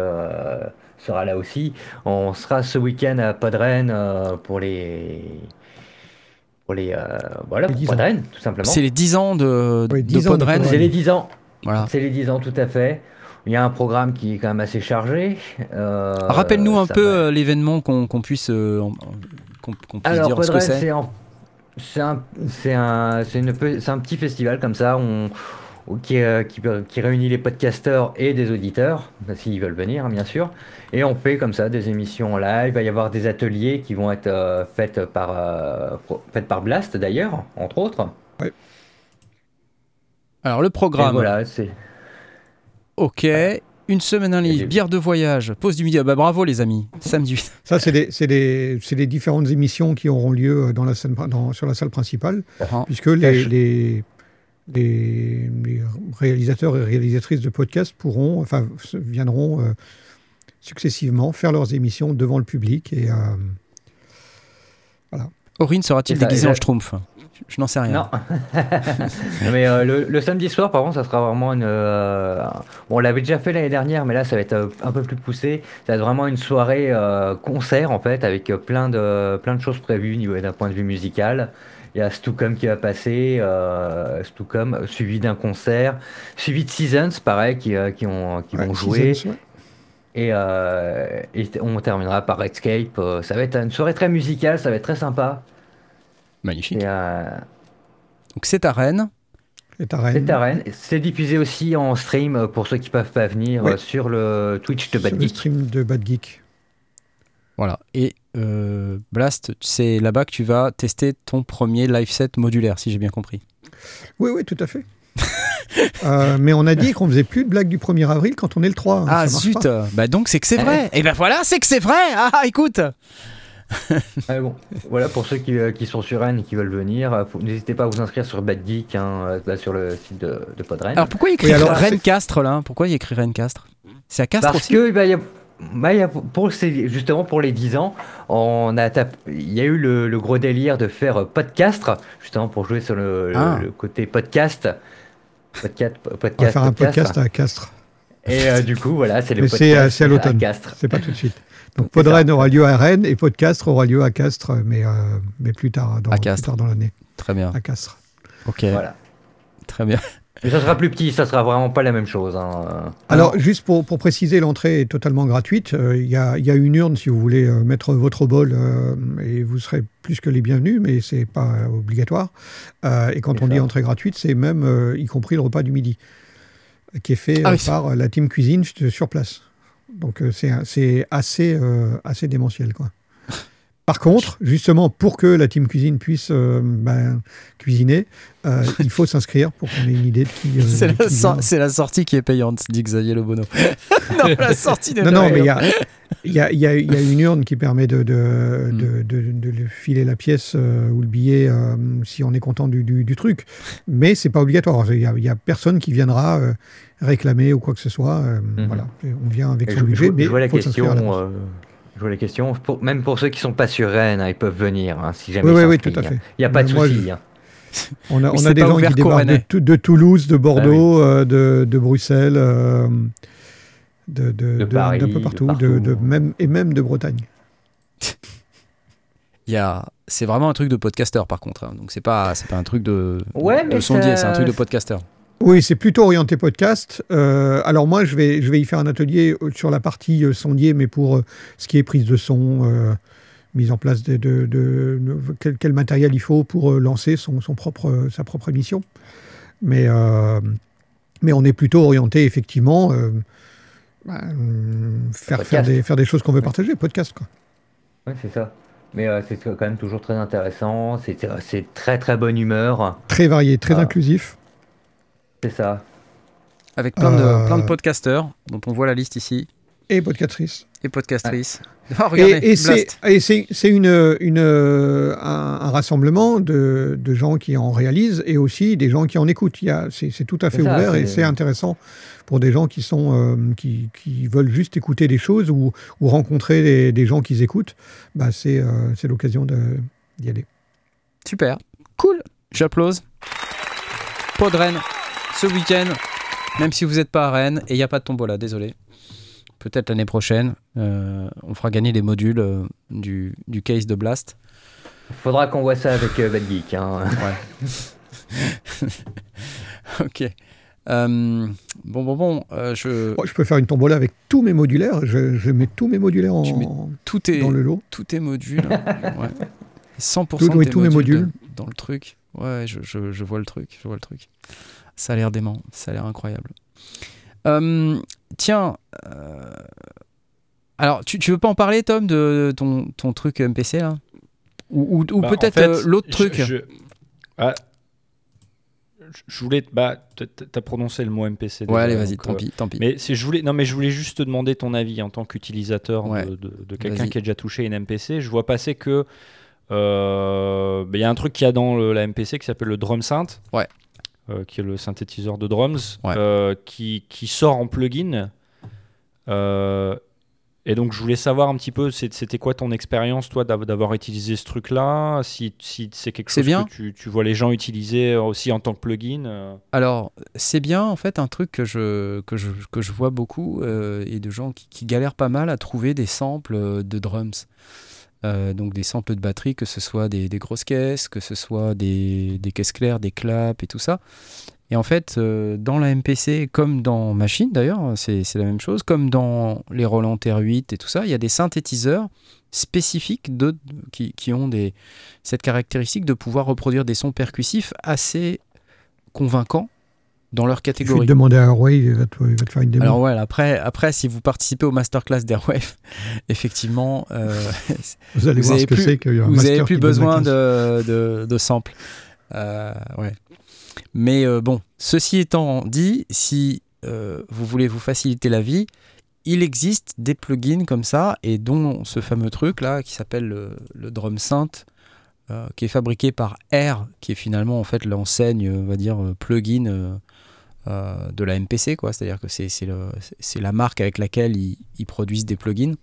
sera là aussi. On sera ce week-end à Podren euh, pour les. Pour les. euh, voilà, Les pour 10 ans. Podren, tout simplement. C'est les 10 ans de, Oui, de 10 ans de Podren. Podren. C'est les 10 ans. Voilà. C'est les 10 ans, tout à fait. Il y a un programme qui est quand même assez chargé. euh, Rappelle-nous un peu va- euh, l'événement qu'on qu'on puisse, euh, qu'on qu'on puisse Alors, dire ce que Podren, c'est. c'est un, c'est un, c'est une pe- c'est un petit festival comme ça on, qui, euh, qui, qui réunit les podcasteurs et des auditeurs, s'ils veulent venir, hein, bien sûr. Et on fait comme ça des émissions en live. Il va y avoir des ateliers qui vont être euh, faites, par, euh, faites par Blast d'ailleurs, entre autres. Alors, le Et programme. voilà, c'est. Ok. Une semaine un livre, Et- bière de voyage, pause du midi. Ah bah bravo les amis. Samedi 8. Ça, c'est les, c'est les- c'est les différentes émissions qui auront lieu euh, dans la scène, dans- sur la salle principale, Ah. puisque les, les, les- les réalisateurs et réalisatrices de podcasts pourront, enfin, viendront euh, successivement faire leurs émissions devant le public. Et, euh, Aurine sera-t-il déguisé en schtroumpf? Je n'en sais rien. Non. Mais euh, le, le samedi soir, par contre, ça sera vraiment une. euh, bon, on l'avait déjà fait l'année dernière, mais là, ça va être un peu plus poussé. Ça va être vraiment une soirée euh, concert, en fait, avec plein de, plein de choses prévues niveau- d'un point de vue musical. Il y a Stucom qui va passer, euh, Stucom, suivi d'un concert, suivi de Seasons, pareil, qui, euh, qui, ont, qui ouais, vont jouer. Seasons, ouais. Et, euh, et on terminera par Redscape. Euh, ça va être une soirée très musicale, ça va être très sympa. Magnifique. Et, euh, Donc c'est à Rennes. C'est à Rennes. C'est à Rennes. C'est diffusé aussi en stream pour ceux qui peuvent pas venir Oui. sur le Twitch de Sur Bad le Geek. stream de Bad Geek. Voilà. Et euh, Blast, c'est là-bas que tu vas tester ton premier live set modulaire, si j'ai bien compris. Oui, oui, tout à fait. Euh, mais on a dit qu'on faisait plus de blagues du 1er avril quand on est le 3. hein, Ah zut pas. Bah donc c'est que c'est vrai Et ben voilà, c'est que c'est vrai Ah écoute Ah, bon. voilà pour ceux qui, euh, qui sont sur Rennes et qui veulent venir. N'hésitez pas à vous inscrire sur Bad Geek, hein, là, sur le site de, de Podren. Alors pourquoi il écrit Oui, alors, Rennes Castres là Pourquoi il écrit Rennes Castres? C'est à Castres Parce aussi que bah, y a- pour ces- justement pour les 10 ans, on a tap- il y a eu le, le gros délire de faire euh, podcast, justement pour jouer sur le, Ah. le côté podcast. Podcast, On va podcast, faire un podcast à Castres. Et euh, du coup, voilà, c'est le Mais podcast c'est, euh, c'est à l'automne. Castres. C'est pas tout de suite. Donc Podren aura lieu à Rennes et Podcastre aura lieu à Castres, mais, euh, mais plus tard dans, À plus Castres. tard dans l'année. Très bien. À Castres. Ok. Voilà. Très bien. Mais ça sera plus petit, ça sera vraiment pas la même chose. hein. Alors, juste pour, pour préciser, l'entrée est totalement gratuite. Euh, Il y, a, il y a une urne si vous voulez euh, mettre votre bol euh, et vous serez plus que les bienvenus, mais c'est pas euh, obligatoire. Euh, et quand on dit entrée gratuite, c'est même euh, y compris le repas du midi, qui est fait Ah euh, oui. par la team cuisine sur place. Donc euh, c'est assez, euh, assez démentiel. Quoi. Par contre, justement, pour que la team cuisine puisse euh, ben, cuisiner, euh, il faut s'inscrire pour qu'on ait une idée de qui. euh, C'est de la, qui sor- vient. c'est la sortie qui est payante, dit Xavier Lobono. non, la sortie n'est Non, pas non, mais il y a, il y, a, il y a- il y a une urne qui permet de, de, de, de- de le filer la pièce euh, ou le billet euh, si on est content du, du, du truc. Mais c'est pas obligatoire. Il y a, personne qui viendra euh, réclamer ou quoi que ce soit. euh, Mhm. Voilà. On vient avec Et son je, budget, je- mais je vois la faut s'inscrire question. Je vois la question. Pour- même pour ceux qui sont pas sur Rennes, hein, ils peuvent venir hein, si jamais. Oui, oui, tout à hein. fait. Il n'y a pas de souci. je- hein. On a, on a des gens qui débarquent de, de Toulouse, de Ah Bordeaux, euh, de, de Bruxelles, euh, de, de, De de- Paris, d'un peu de partout, partout. de, de même, et même de Bretagne. Il y a... C'est vraiment un truc de podcasteur par contre. hein. Donc c'est pas, c'est pas un truc de, Ouais, de sondier, c'est un truc de podcasteur. Oui, c'est plutôt orienté podcast. Euh, alors moi, je vais, je vais y faire un atelier euh, sur la partie euh, sondier, mais pour ce qui est prise de son, euh, mise en place de, de- de- de- quel, quel matériel il faut pour lancer son, son propre, sa propre émission. Mais, euh, mais on est plutôt orienté effectivement bah, faire, faire, des, faire des choses qu'on veut partager, podcast. Quoi. Ouais, c'est ça. Mais euh, c'est quand même toujours très intéressant. C'est très très bonne humeur. Très varié, très inclusif. C'est ça. Avec plein de, Euh, plein de podcasteurs dont on voit la liste ici. Et podcastrice. Et podcastrice. Oh, regardez, Et, et c'est Blast. et c'est- c'est une, une, euh, un, un rassemblement de, de gens qui en réalisent et aussi des gens qui en écoutent. Il y a- C'est c'est tout à fait ça, ouvert et c'est- intéressant pour des gens qui, sont, euh, qui, qui veulent juste écouter des choses ou, ou rencontrer des, des gens qu'ils écoutent. Bah, c'est euh, c'est l'occasion de- d'y aller. Super. Cool. J'applause. Rennes ce week-end, même si vous n'êtes pas à Rennes et il n'y a pas de tombola, désolé. Peut-être l'année prochaine, euh, on fera gagner les modules euh, du, du case de Blast. Faudra qu'on voit ça avec euh, Bad Geek. Hein. ok. Euh, bon, bon, bon. euh, je, je peux faire une tombola avec tous mes modulaires. Je, je mets tous mes modulaires en, Tu mets tout est dans le lot. tous tes modules. ouais. 100% Tout- de oui, tes tous mes modules de- dans le truc. Ouais, je, je- je vois le truc. Je vois le truc. Ça a l'air dément. Ça a l'air incroyable. Euh, tiens. euh, alors, tu, tu veux pas en parler, Tom, de ton, ton truc MPC là? Ou, ou- ou Bah, en peut-être fait, euh, l'autre truc? Je, ah, je- voulais. Bah, t'as prononcé le mot MPC. Ouais, déjà, allez, vas-y, tant euh, pis, tant pis. Mais je voulais, non, mais je voulais juste te demander ton avis en tant qu'utilisateur Ouais. de, de- de quelqu'un qui a déjà touché une MPC. Je vois passer que bah, il y a un truc qu'il y a dans le- la MPC qui s'appelle le drum synth, Ouais. Euh, qui est le synthétiseur de drums, Ouais. euh, qui, qui sort en plugin. Euh, et donc je voulais savoir un petit peu, c'était quoi ton expérience toi d'av- d'avoir utilisé ce truc-là, si, si c'est quelque chose bien. que tu, tu vois les gens utiliser aussi en tant que plugin. Alors, c'est bien en fait un truc que je, que je, que je vois beaucoup et de gens qui, qui galèrent pas mal à trouver des samples de drums. Euh, donc des samples de batterie, que ce soit des, grosses caisses, que ce soit des, des caisses claires, des claps et tout ça. Et en fait, euh, dans la MPC, comme dans Machine d'ailleurs, c'est la même chose, comme dans les Roland R8 et tout ça, il y a des synthétiseurs spécifiques qui, qui ont des, cette caractéristique de pouvoir reproduire des sons percussifs assez convaincants dans leur Je vais catégorie. te demander à Airway, il va te, il va te faire une démo. Alors ouais, après, après, si vous participez au masterclass d'Airwave, effectivement, euh, vous allez vous voir ce que c'est qu'il y a un vous n'avez plus besoin de, de, de samples. Euh, ouais. Mais euh, bon, ceci étant dit, si vous voulez vous faciliter la vie, il existe des plugins comme ça, et dont ce fameux truc là qui s'appelle le, le Drum Synth, qui est fabriqué par Air, qui est finalement en fait l'enseigne, on va dire, plugin euh, de la MPC, quoi. C'est-à-dire que c'est la marque avec laquelle ils, produisent des plugins.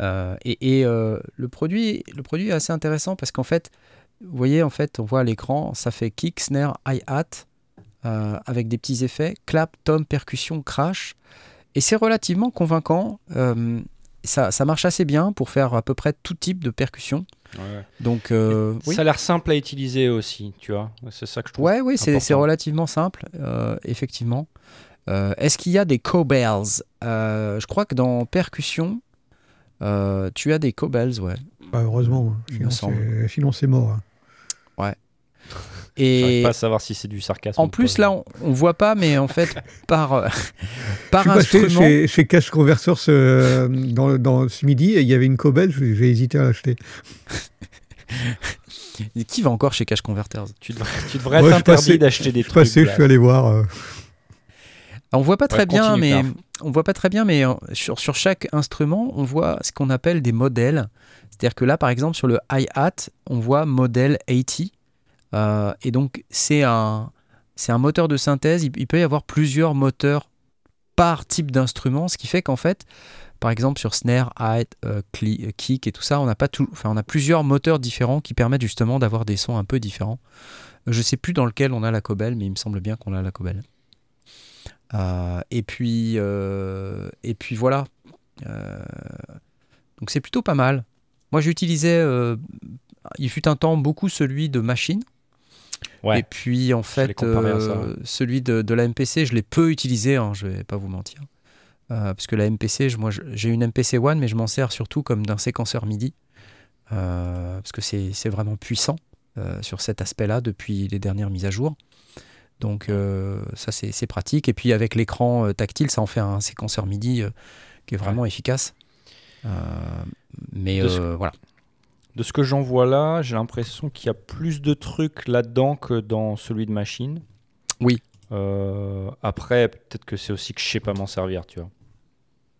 Euh, et et, euh, le, produit, le produit est assez intéressant parce qu'en fait, vous voyez, en fait, on voit à l'écran, ça fait kick, snare, hi-hat, avec des petits effets, clap, tom, percussion, crash. Et c'est relativement convaincant. ça, ça marche assez bien pour faire à peu près tout type de percussion. Donc, euh, oui. Ça a l'air simple à utiliser aussi, tu vois. C'est ça que je trouve. Ouais, oui, c'est relativement simple, euh, effectivement. Euh, Est-ce qu'il y a des cowbells Euh, Je crois que dans percussion, euh, tu as des cowbells, ouais. Bah, heureusement, Il sinon c'est- sinon c'est mort. hein. J'arrive Et pas à savoir si c'est du sarcasme. en plus, pas. là, on, on voit pas, mais en fait, par, euh, par Je suis passé instrument. chez, chez Cash Converters euh, dans, dans ce midi et il y avait une Cobel, j'ai hésité à l'acheter. Qui va encore chez Cash Converters? Tu devrais, tu devrais être je passais- interdit d'acheter des Je suis trucs. passé, je suis allé voir. euh, On voit pas très bien, mais on voit pas très bien, mais sur, sur chaque instrument, on voit ce qu'on appelle des modèles. C'est-à-dire que là, par exemple, sur le hi-hat, on voit modèle 80. Euh, et donc, c'est un, c'est un moteur de synthèse. Il, peut y avoir plusieurs moteurs par type d'instrument, ce qui fait qu'en fait, par exemple, sur snare, hi, euh, euh, kick et tout ça, on a pas tout, on a plusieurs moteurs différents qui permettent justement d'avoir des sons un peu différents. Je sais plus dans lequel on a la Cobel, mais il me semble bien qu'on a la Cobel. Euh, et puis euh, et puis voilà. Euh, donc c'est plutôt pas mal. Moi j'utilisais, euh, il fut un temps beaucoup celui de machine. Ouais. Et puis en fait euh, celui de, de la MPC je l'ai peu utilisé, hein, je vais pas vous mentir. Euh, parce que la MPC, je- moi j'ai une MPC One, mais je m'en sers surtout comme d'un séquenceur MIDI. Euh, parce que c'est vraiment puissant sur cet aspect-là depuis les dernières mises à jour. Donc ça c'est pratique. Et puis avec l'écran tactile, ça en fait un séquenceur MIDI qui est vraiment efficace. Mais ce- voilà. De ce que j'en vois là, j'ai l'impression qu'il y a plus de trucs là-dedans que dans celui de machine. Oui. Euh, après, peut-être que c'est aussi que je sais pas m'en servir, tu vois.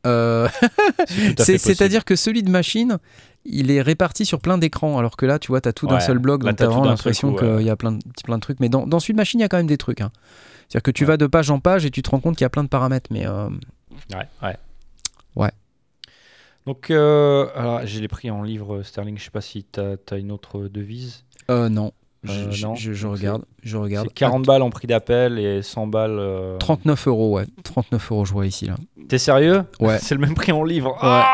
Euh. C'est-à-dire que celui de machine, il est réparti sur plein d'écrans, alors que là, tu vois, tu as tout d'un Ouais, seul bloc, là, donc tu as vraiment d'un seul l'impression qu'il y a plein de, plein de trucs. Mais dans, dans celui de machine, il y a quand même des trucs. hein. C'est-à-dire que tu vas de page en page et tu te rends compte qu'il y a plein de paramètres. Mais euh, Ouais, ouais. Ouais. Donc, euh, alors, j'ai les prix en livres sterling. Je sais pas si tu as, une autre devise. euh, non. Euh, je, non. je- je regarde. Je regarde. C'est 40 balles en prix d'appel et 100 balles. euh, 39 euros, ouais. 39 euros, je vois ici. Là. T'es sérieux? Ouais. C'est le même prix en livres. Ah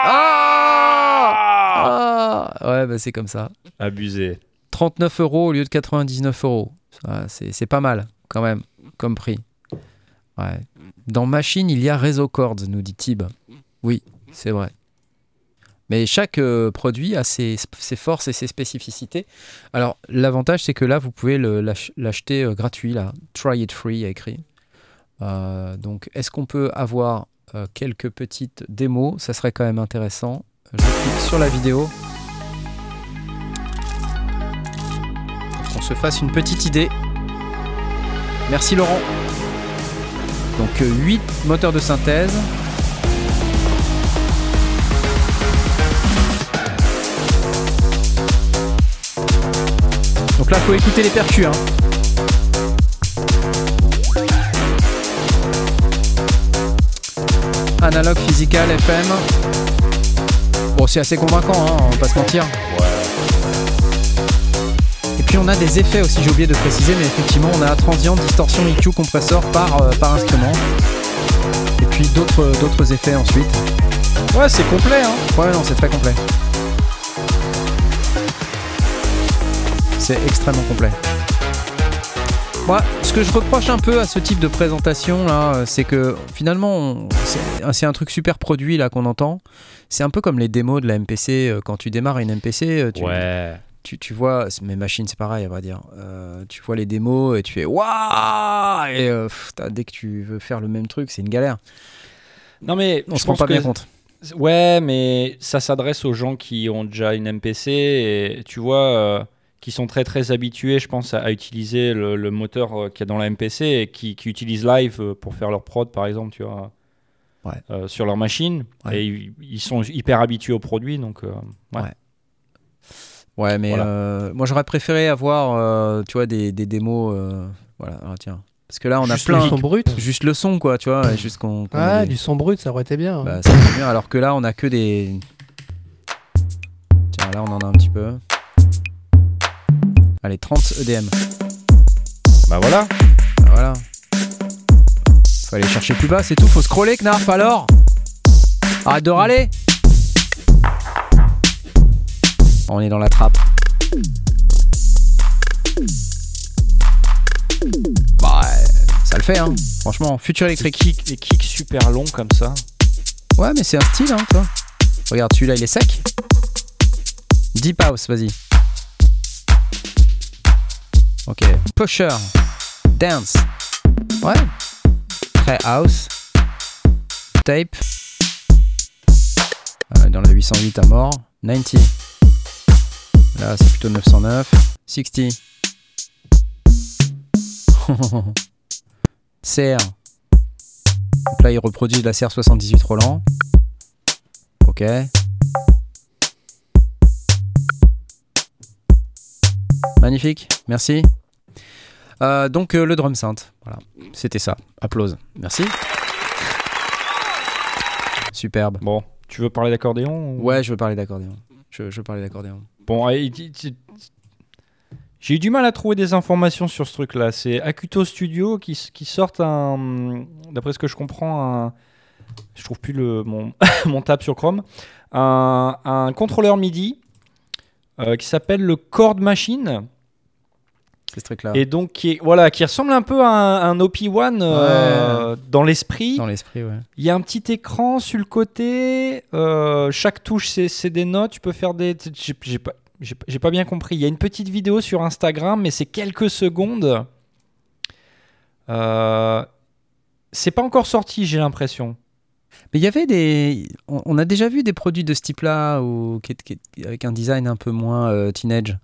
ouais, bah, c'est comme ça. Abusé. 39 euros au lieu de 99 euros. C'est pas mal, quand même, comme prix. Ouais. Dans Machine, il y a Réseau Chords, nous dit Tib. Oui, c'est vrai. Mais chaque euh, produit a ses, forces et ses spécificités. Alors, l'avantage, c'est que là, vous pouvez l'acheter euh, gratuit, là. Try it free, a écrit. Euh, donc, est-ce qu'on peut avoir quelques petites démos? Ça serait quand même intéressant. Je clique sur la vidéo. Qu'on se fasse une petite idée. Merci Laurent. Donc 8 moteurs de synthèse. Donc là, faut écouter les percus. Hein. Analogue, physical, FM. Bon, c'est assez convaincant, hein, on va pas se mentir. Et puis on a des effets aussi, j'ai oublié de préciser, mais effectivement on a transient, distorsion, EQ, compresseur par, euh, par instrument. Et puis d'autres d'autres effets ensuite. Ouais, c'est complet. Hein. Ouais, non, c'est très complet. C'est extrêmement complet. Moi, ce que je reproche un peu à ce type de présentation là, euh, c'est que finalement, on- c'est un truc super produit là qu'on entend. C'est un peu comme les démos de la MPC. euh, Quand tu démarres une MPC, euh, tu, Ouais. tu, tu vois, mes machines c'est pareil, à vrai dire. Euh, tu vois les démos et tu fais waouh Et euh, pff, dès que tu veux faire le même truc, c'est une galère. Non, mais On je se rend pas que- bien compte. Ouais, mais ça s'adresse aux gens qui ont déjà une MPC et tu vois, euh, qui sont très très habitués, je pense, à, à utiliser le, le moteur euh, qu'il y a dans la MPC et qui, qui utilisent Live euh, pour faire leur prod, par exemple, tu vois, Ouais. euh, sur leur machine. Ouais. Et ils, ils sont hyper habitués au produit, donc euh, ouais. Ouais. Ouais, mais Voilà. euh, moi j'aurais préféré avoir, euh, tu vois, des, des démos. euh, voilà, ah, tiens. Parce que là, on a Juste plein. Du son brut. Juste le son, quoi, tu vois, juste qu'on. des- du son brut, ça aurait été bien. hein. Bah, ça bien, alors que là, on a que des. Tiens, là, on en a un petit peu. Allez, 30 EDM. Bah voilà. Bah, voilà. Faut aller chercher plus bas, c'est tout. Faut scroller, Knarf, alors Arrête de râler On est dans la trappe. Bah, ça le fait, hein. Franchement, futur électrique. kicks, les kicks super longs comme ça. Ouais, mais c'est un style, hein, toi. Regarde, celui-là, il est sec. Deep House, vas-y. Ok. Pusher. Dance. Ouais. Très house. Tape. Euh, dans la 808 à mort. 90. Là, c'est plutôt 909. 60. CR. Donc là, il reproduit de la CR78 Roland. Ok. Magnifique, merci. Euh, donc euh, le drum synth, voilà, c'était ça. Applause, merci. Superbe. Bon, tu veux parler d'accordéon ou- Ouais, je veux parler d'accordéon. Je, je veux parler d'accordéon. Bon, allez, j'ai eu du mal à trouver des informations sur ce truc-là. C'est Acuto Studio qui, qui sortent un, d'après ce que je comprends, un, je trouve plus le mon, mon tab sur Chrome, un, un contrôleur MIDI euh, qui s'appelle le Chord Machine ce truc-là. et donc qui est, voilà qui ressemble un peu à un, un OP1 euh, dans l'esprit. Dans l'esprit, ouais. Il y a un petit écran sur le côté. euh, chaque touche, c'est c'est des notes. Tu peux faire des. J'ai pas, j'ai pas- bien compris. Il y a une petite vidéo sur Instagram, mais c'est quelques secondes. Euh, c'est pas encore sorti, j'ai l'impression. Mais il y avait des. On, a déjà vu des produits de ce type-là, ou avec un design un peu moins euh, teenage.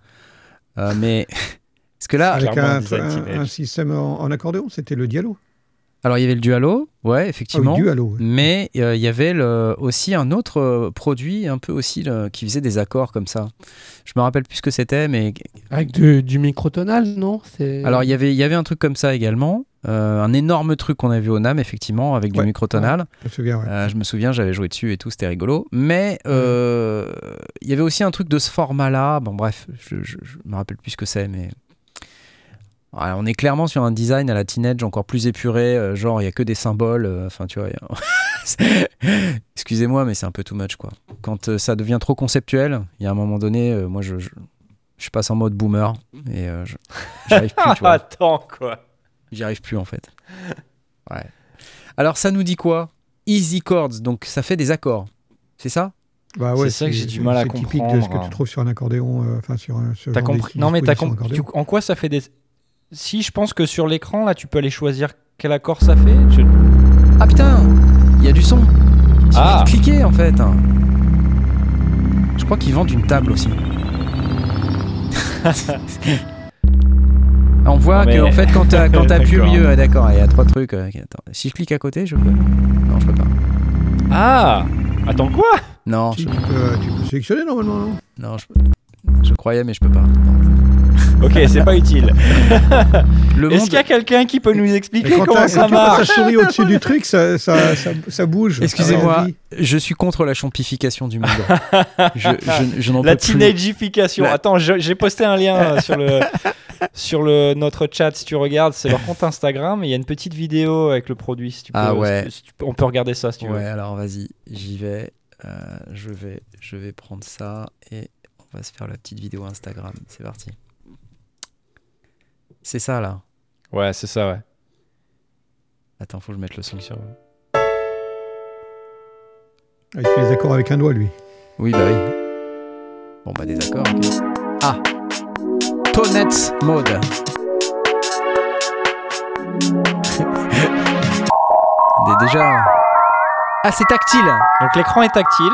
Euh, mais. Parce que là. Avec un, système en, en accordéon, c'était le Diallo. Alors il y avait le Dualo, ouais, Ah oui, effectivement. Dualo. ouais. Mais euh, il y avait le- aussi un autre euh, produit un peu aussi le- qui faisait des accords comme ça. Je me rappelle plus ce que c'était, mais Avec du, du microtonal, non? Alors il y avait il y avait un truc comme ça également, Euh, un énorme truc qu'on a vu au Nam effectivement avec du Ouais, microtonal. Je me souviens, ouais. Euh, je me souviens, j'avais joué dessus et tout, c'était rigolo. Mais euh, il y avait aussi un truc de ce format-là. Bon, bref, je, je, je me rappelle plus ce que c'est, mais. On est clairement sur un design à la teenage encore plus épuré, euh, genre il y a que des symboles. euh, Enfin, tu vois. a- Excusez-moi, mais c'est un peu too much, quoi. Quand euh, ça devient trop conceptuel, il y a un moment donné, euh, moi je, je, je passe en mode boomer et euh, je- j'arrive plus, tu vois. Attends, quoi. J'y arrive plus en fait. Ouais. Alors ça nous dit quoi? Easy chords, donc ça fait des accords. C'est ça? Bah c'est ça que j'ai du mal à C'est typique de ce que comprendre. tu trouves sur un accordéon, euh, enfin sur un. ce T'as genre compris Non, mais t'as disposition compris. En quoi ça fait des. Si, je pense que sur l'écran, là, tu peux aller choisir quel accord ça fait. Je- Ah putain Il y a du son. Il Ah. cliquer en fait. Je crois qu'ils vendent une table aussi. On voit mais- que en fait quand t'as- quand t'appuies au D'accord. milieu, ah, d'accord, il y a trois trucs. attends. Si je clique à côté, je peux. Non, je peux pas. Ah Attends, quoi? Non, Si, je, tu, peux, tu peux sélectionner normalement, non? Non, je, je croyais, mais je peux pas. Ok, c'est pas utile. Le Est-ce qu'il y a quelqu'un qui peut nous expliquer quand comment ça quand tu passes marche ta souris au-dessus du truc, ça, ça, ça, ça bouge. Excusez-moi, Ça je suis contre la champification du monde. je je, je n'en La teenageification. La- Attends, j'ai posté un lien euh, sur le sur le notre chat si tu regardes, c'est leur compte Instagram il y a une petite vidéo avec le produit si tu peux. Ah ouais. si tu peux- on peut regarder ça si tu Ouais, alors vas-y, j'y vais. Euh, je vais. Je vais prendre ça et on va se faire la petite vidéo Instagram. C'est parti. C'est ça là. Ouais, c'est ça, ouais. Attends, faut que je mette le son sur. Ah, il fait les accords avec un doigt, lui. Oui, bah oui. Bon, bah des accords, ok. Ah Tonette mode. Déjà. Ah, c'est tactile Donc l'écran est tactile.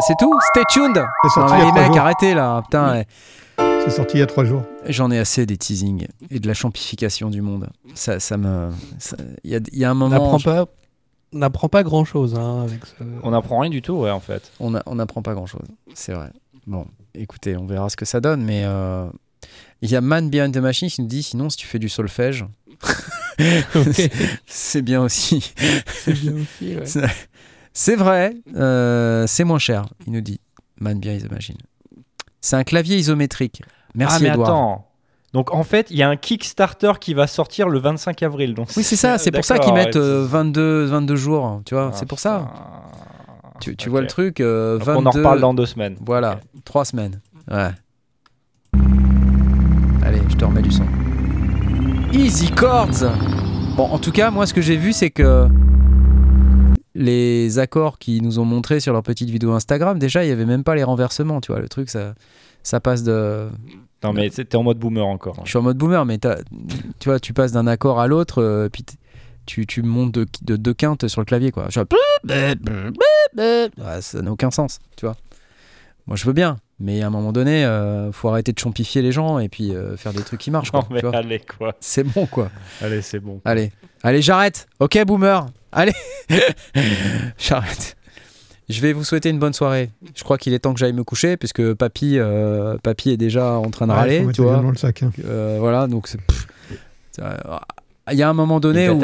C'est tout Stay tuned C'est Non, sorti mais il y a les mecs, jours. arrêtez là, putain. C'est sorti il y a trois jours. J'en ai assez des teasings et de la champification du monde. Ça, ça me. Il y, a, il y a un moment. n'apprend je- pas, on n'apprend pas grand chose hein, avec ce. On n'apprend rien du tout, ouais, en fait. On n'apprend pas grand chose. C'est vrai. Bon, écoutez, on verra ce que ça donne, mais. euh, Il y a Man Behind the Machine qui nous dit sinon, si tu fais du solfège, c'est bien aussi. C'est bien aussi, ouais. C'est- vrai, euh, c'est moins cher, il nous dit. Man Behind the Machine. C'est un clavier isométrique. Merci ah, mais Edouard. attends. Donc en fait, il y a un Kickstarter qui va sortir le 25 avril. Donc Oui, c'est ça, c'est pour ça qu'ils mettent ouais, euh, 22, 22 jours, tu vois, Ah, c'est pour ça. Tu, vois le truc, euh, Donc 22... on en reparle dans deux semaines. Voilà, trois semaines. Ouais. Allez, je te remets du son. Easy Chords Bon, en tout cas, moi, ce que j'ai vu, c'est que les accords qu'ils nous ont montrés sur leur petite vidéo Instagram, déjà, il n'y avait même pas les renversements, tu vois. Le truc, ça, ça passe de... Non mais t'es en mode boomer encore. hein. Je suis en mode boomer, mais tu vois, tu passes d'un accord à l'autre, euh, puis tu, tu montes de, de deux quintes sur le clavier, quoi. Ouais, ça n'a aucun sens, tu vois. Moi, je veux bien, mais à un moment donné, euh, faut arrêter de champifier les gens et puis euh, faire des trucs qui marchent, quoi. Non mais tu vois. allez quoi. C'est bon, quoi. Allez, c'est bon. Allez, allez, j'arrête. Ok, boomer. Allez, j'arrête. Je vais vous souhaiter une bonne soirée. Je crois qu'il est temps que j'aille me coucher puisque papy, euh, papy est déjà en train de Ouais, râler, faut tu vois. dans le sac. hein. Euh, voilà, donc c'est. pff, ça- Il y a un moment donné où,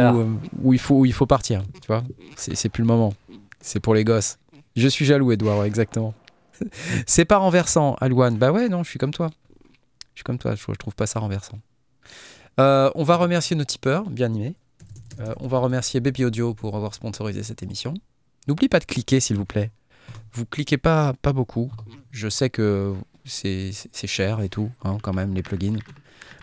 où, il faut, où il faut partir, tu vois. C'est c'est plus le moment. C'est pour les gosses. Je suis jaloux, Edouard, exactement. c'est pas renversant, Alouane. Bah ouais, non, je suis comme toi. Je suis comme toi, je, trouve pas ça renversant. Euh, on va remercier nos tipeurs, bien aimés. Euh, on va remercier Baby Audio pour avoir sponsorisé cette émission. N'oubliez pas de cliquer, s'il vous plaît. Vous cliquez pas, pas beaucoup. Je sais que c'est c'est cher et tout, hein, quand même, les plugins.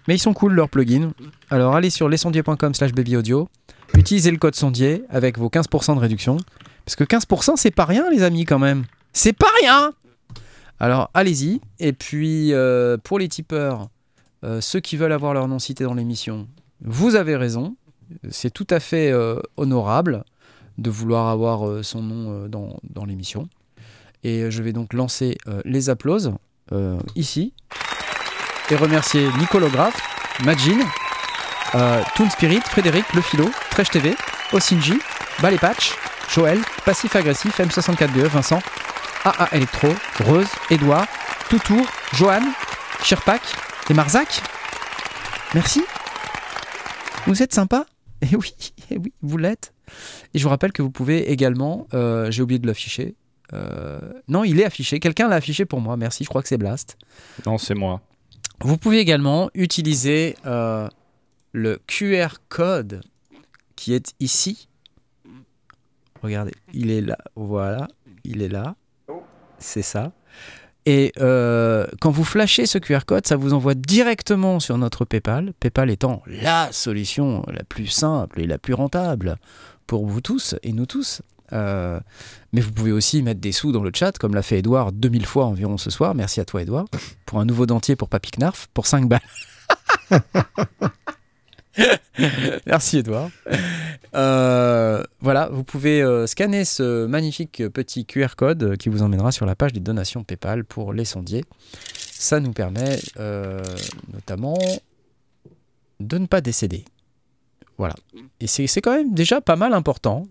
Mais ils sont cool, leurs plugins. Alors allez sur lesondier.com slash babyaudio. Utilisez le code sondier avec vos 15% de réduction. Parce que 15%, c'est pas rien, les amis, quand même. C'est pas rien Alors allez-y. Et puis, euh, pour les tipeurs, euh, ceux qui veulent avoir leur nom cité dans l'émission, vous avez raison. C'est tout à fait euh, honorable de vouloir avoir son nom dans, l'émission. Et je vais donc lancer les applauses. ici et remercier Nicolographe, Majin, euh, Toon Spirit, Frédéric, Le Philo, Tresh TV, Osinji, Ballet Patch, Joël, Passif Agressif, M64BE, E, Vincent, AA Electro, Rose, Edouard, Toutour, Johan, Shirpak et Marzac. Merci. Vous êtes sympa Eh oui, eh oui, vous l'êtes. Et je vous rappelle que vous pouvez également, euh, j'ai oublié de l'afficher. Euh, non, il est affiché. Quelqu'un l'a affiché pour moi. Merci. Je crois que c'est Blast. Non, c'est moi. Vous pouvez également utiliser euh, le QR code qui est ici. Regardez, il est là. Voilà, il est là. C'est ça. Et euh, quand vous flashez ce QR code, ça vous envoie directement sur notre PayPal. PayPal étant la solution la plus simple et la plus rentable pour vous tous et nous tous. Euh, mais vous pouvez aussi mettre des sous dans le chat, comme l'a fait Edouard 2000 fois environ ce soir. Merci à toi, Edouard. Pour un nouveau dentier pour Papy Knarf, pour 5 balles. Merci, Edouard. Euh, voilà, vous pouvez euh, scanner ce magnifique petit QR code qui vous emmènera sur la page des donations PayPal pour les sondiers. Ça nous permet euh, notamment de ne pas décéder. Voilà. Et c'est quand même déjà pas mal important.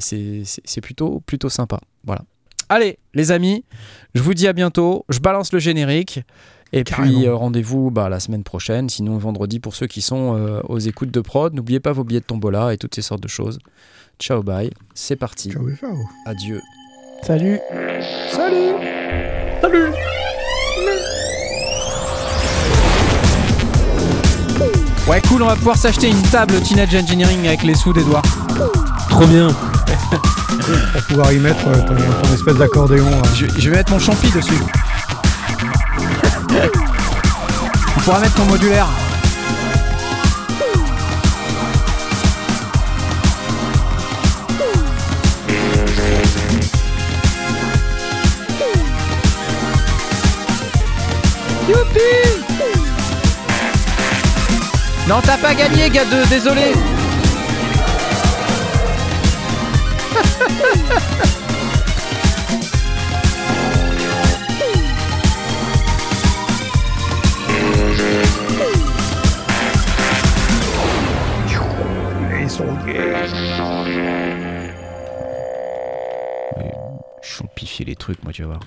C'est plutôt, plutôt sympa. Voilà. Allez, les amis, je vous dis à bientôt. Je balance le générique. Et Carrément. puis euh, rendez-vous bah, la semaine prochaine, sinon vendredi pour ceux qui sont euh, aux écoutes de prod. N'oubliez pas vos billets de tombola et toutes ces sortes de choses. Ciao, bye. C'est parti. Ciao, ciao. Adieu. Salut. Salut Ouais, cool, on va pouvoir s'acheter une table Teenage Engineering avec les sous d'Edouard. Trop bien. Pour pouvoir y mettre euh, ton, ton espèce d'accordéon. euh. Je, je vais mettre mon champi dessus. On pourra mettre ton modulaire. Youpi Non, t'as pas gagné, gars 2, désolé. Gays. Champifier les trucs, moi, tu vas voir.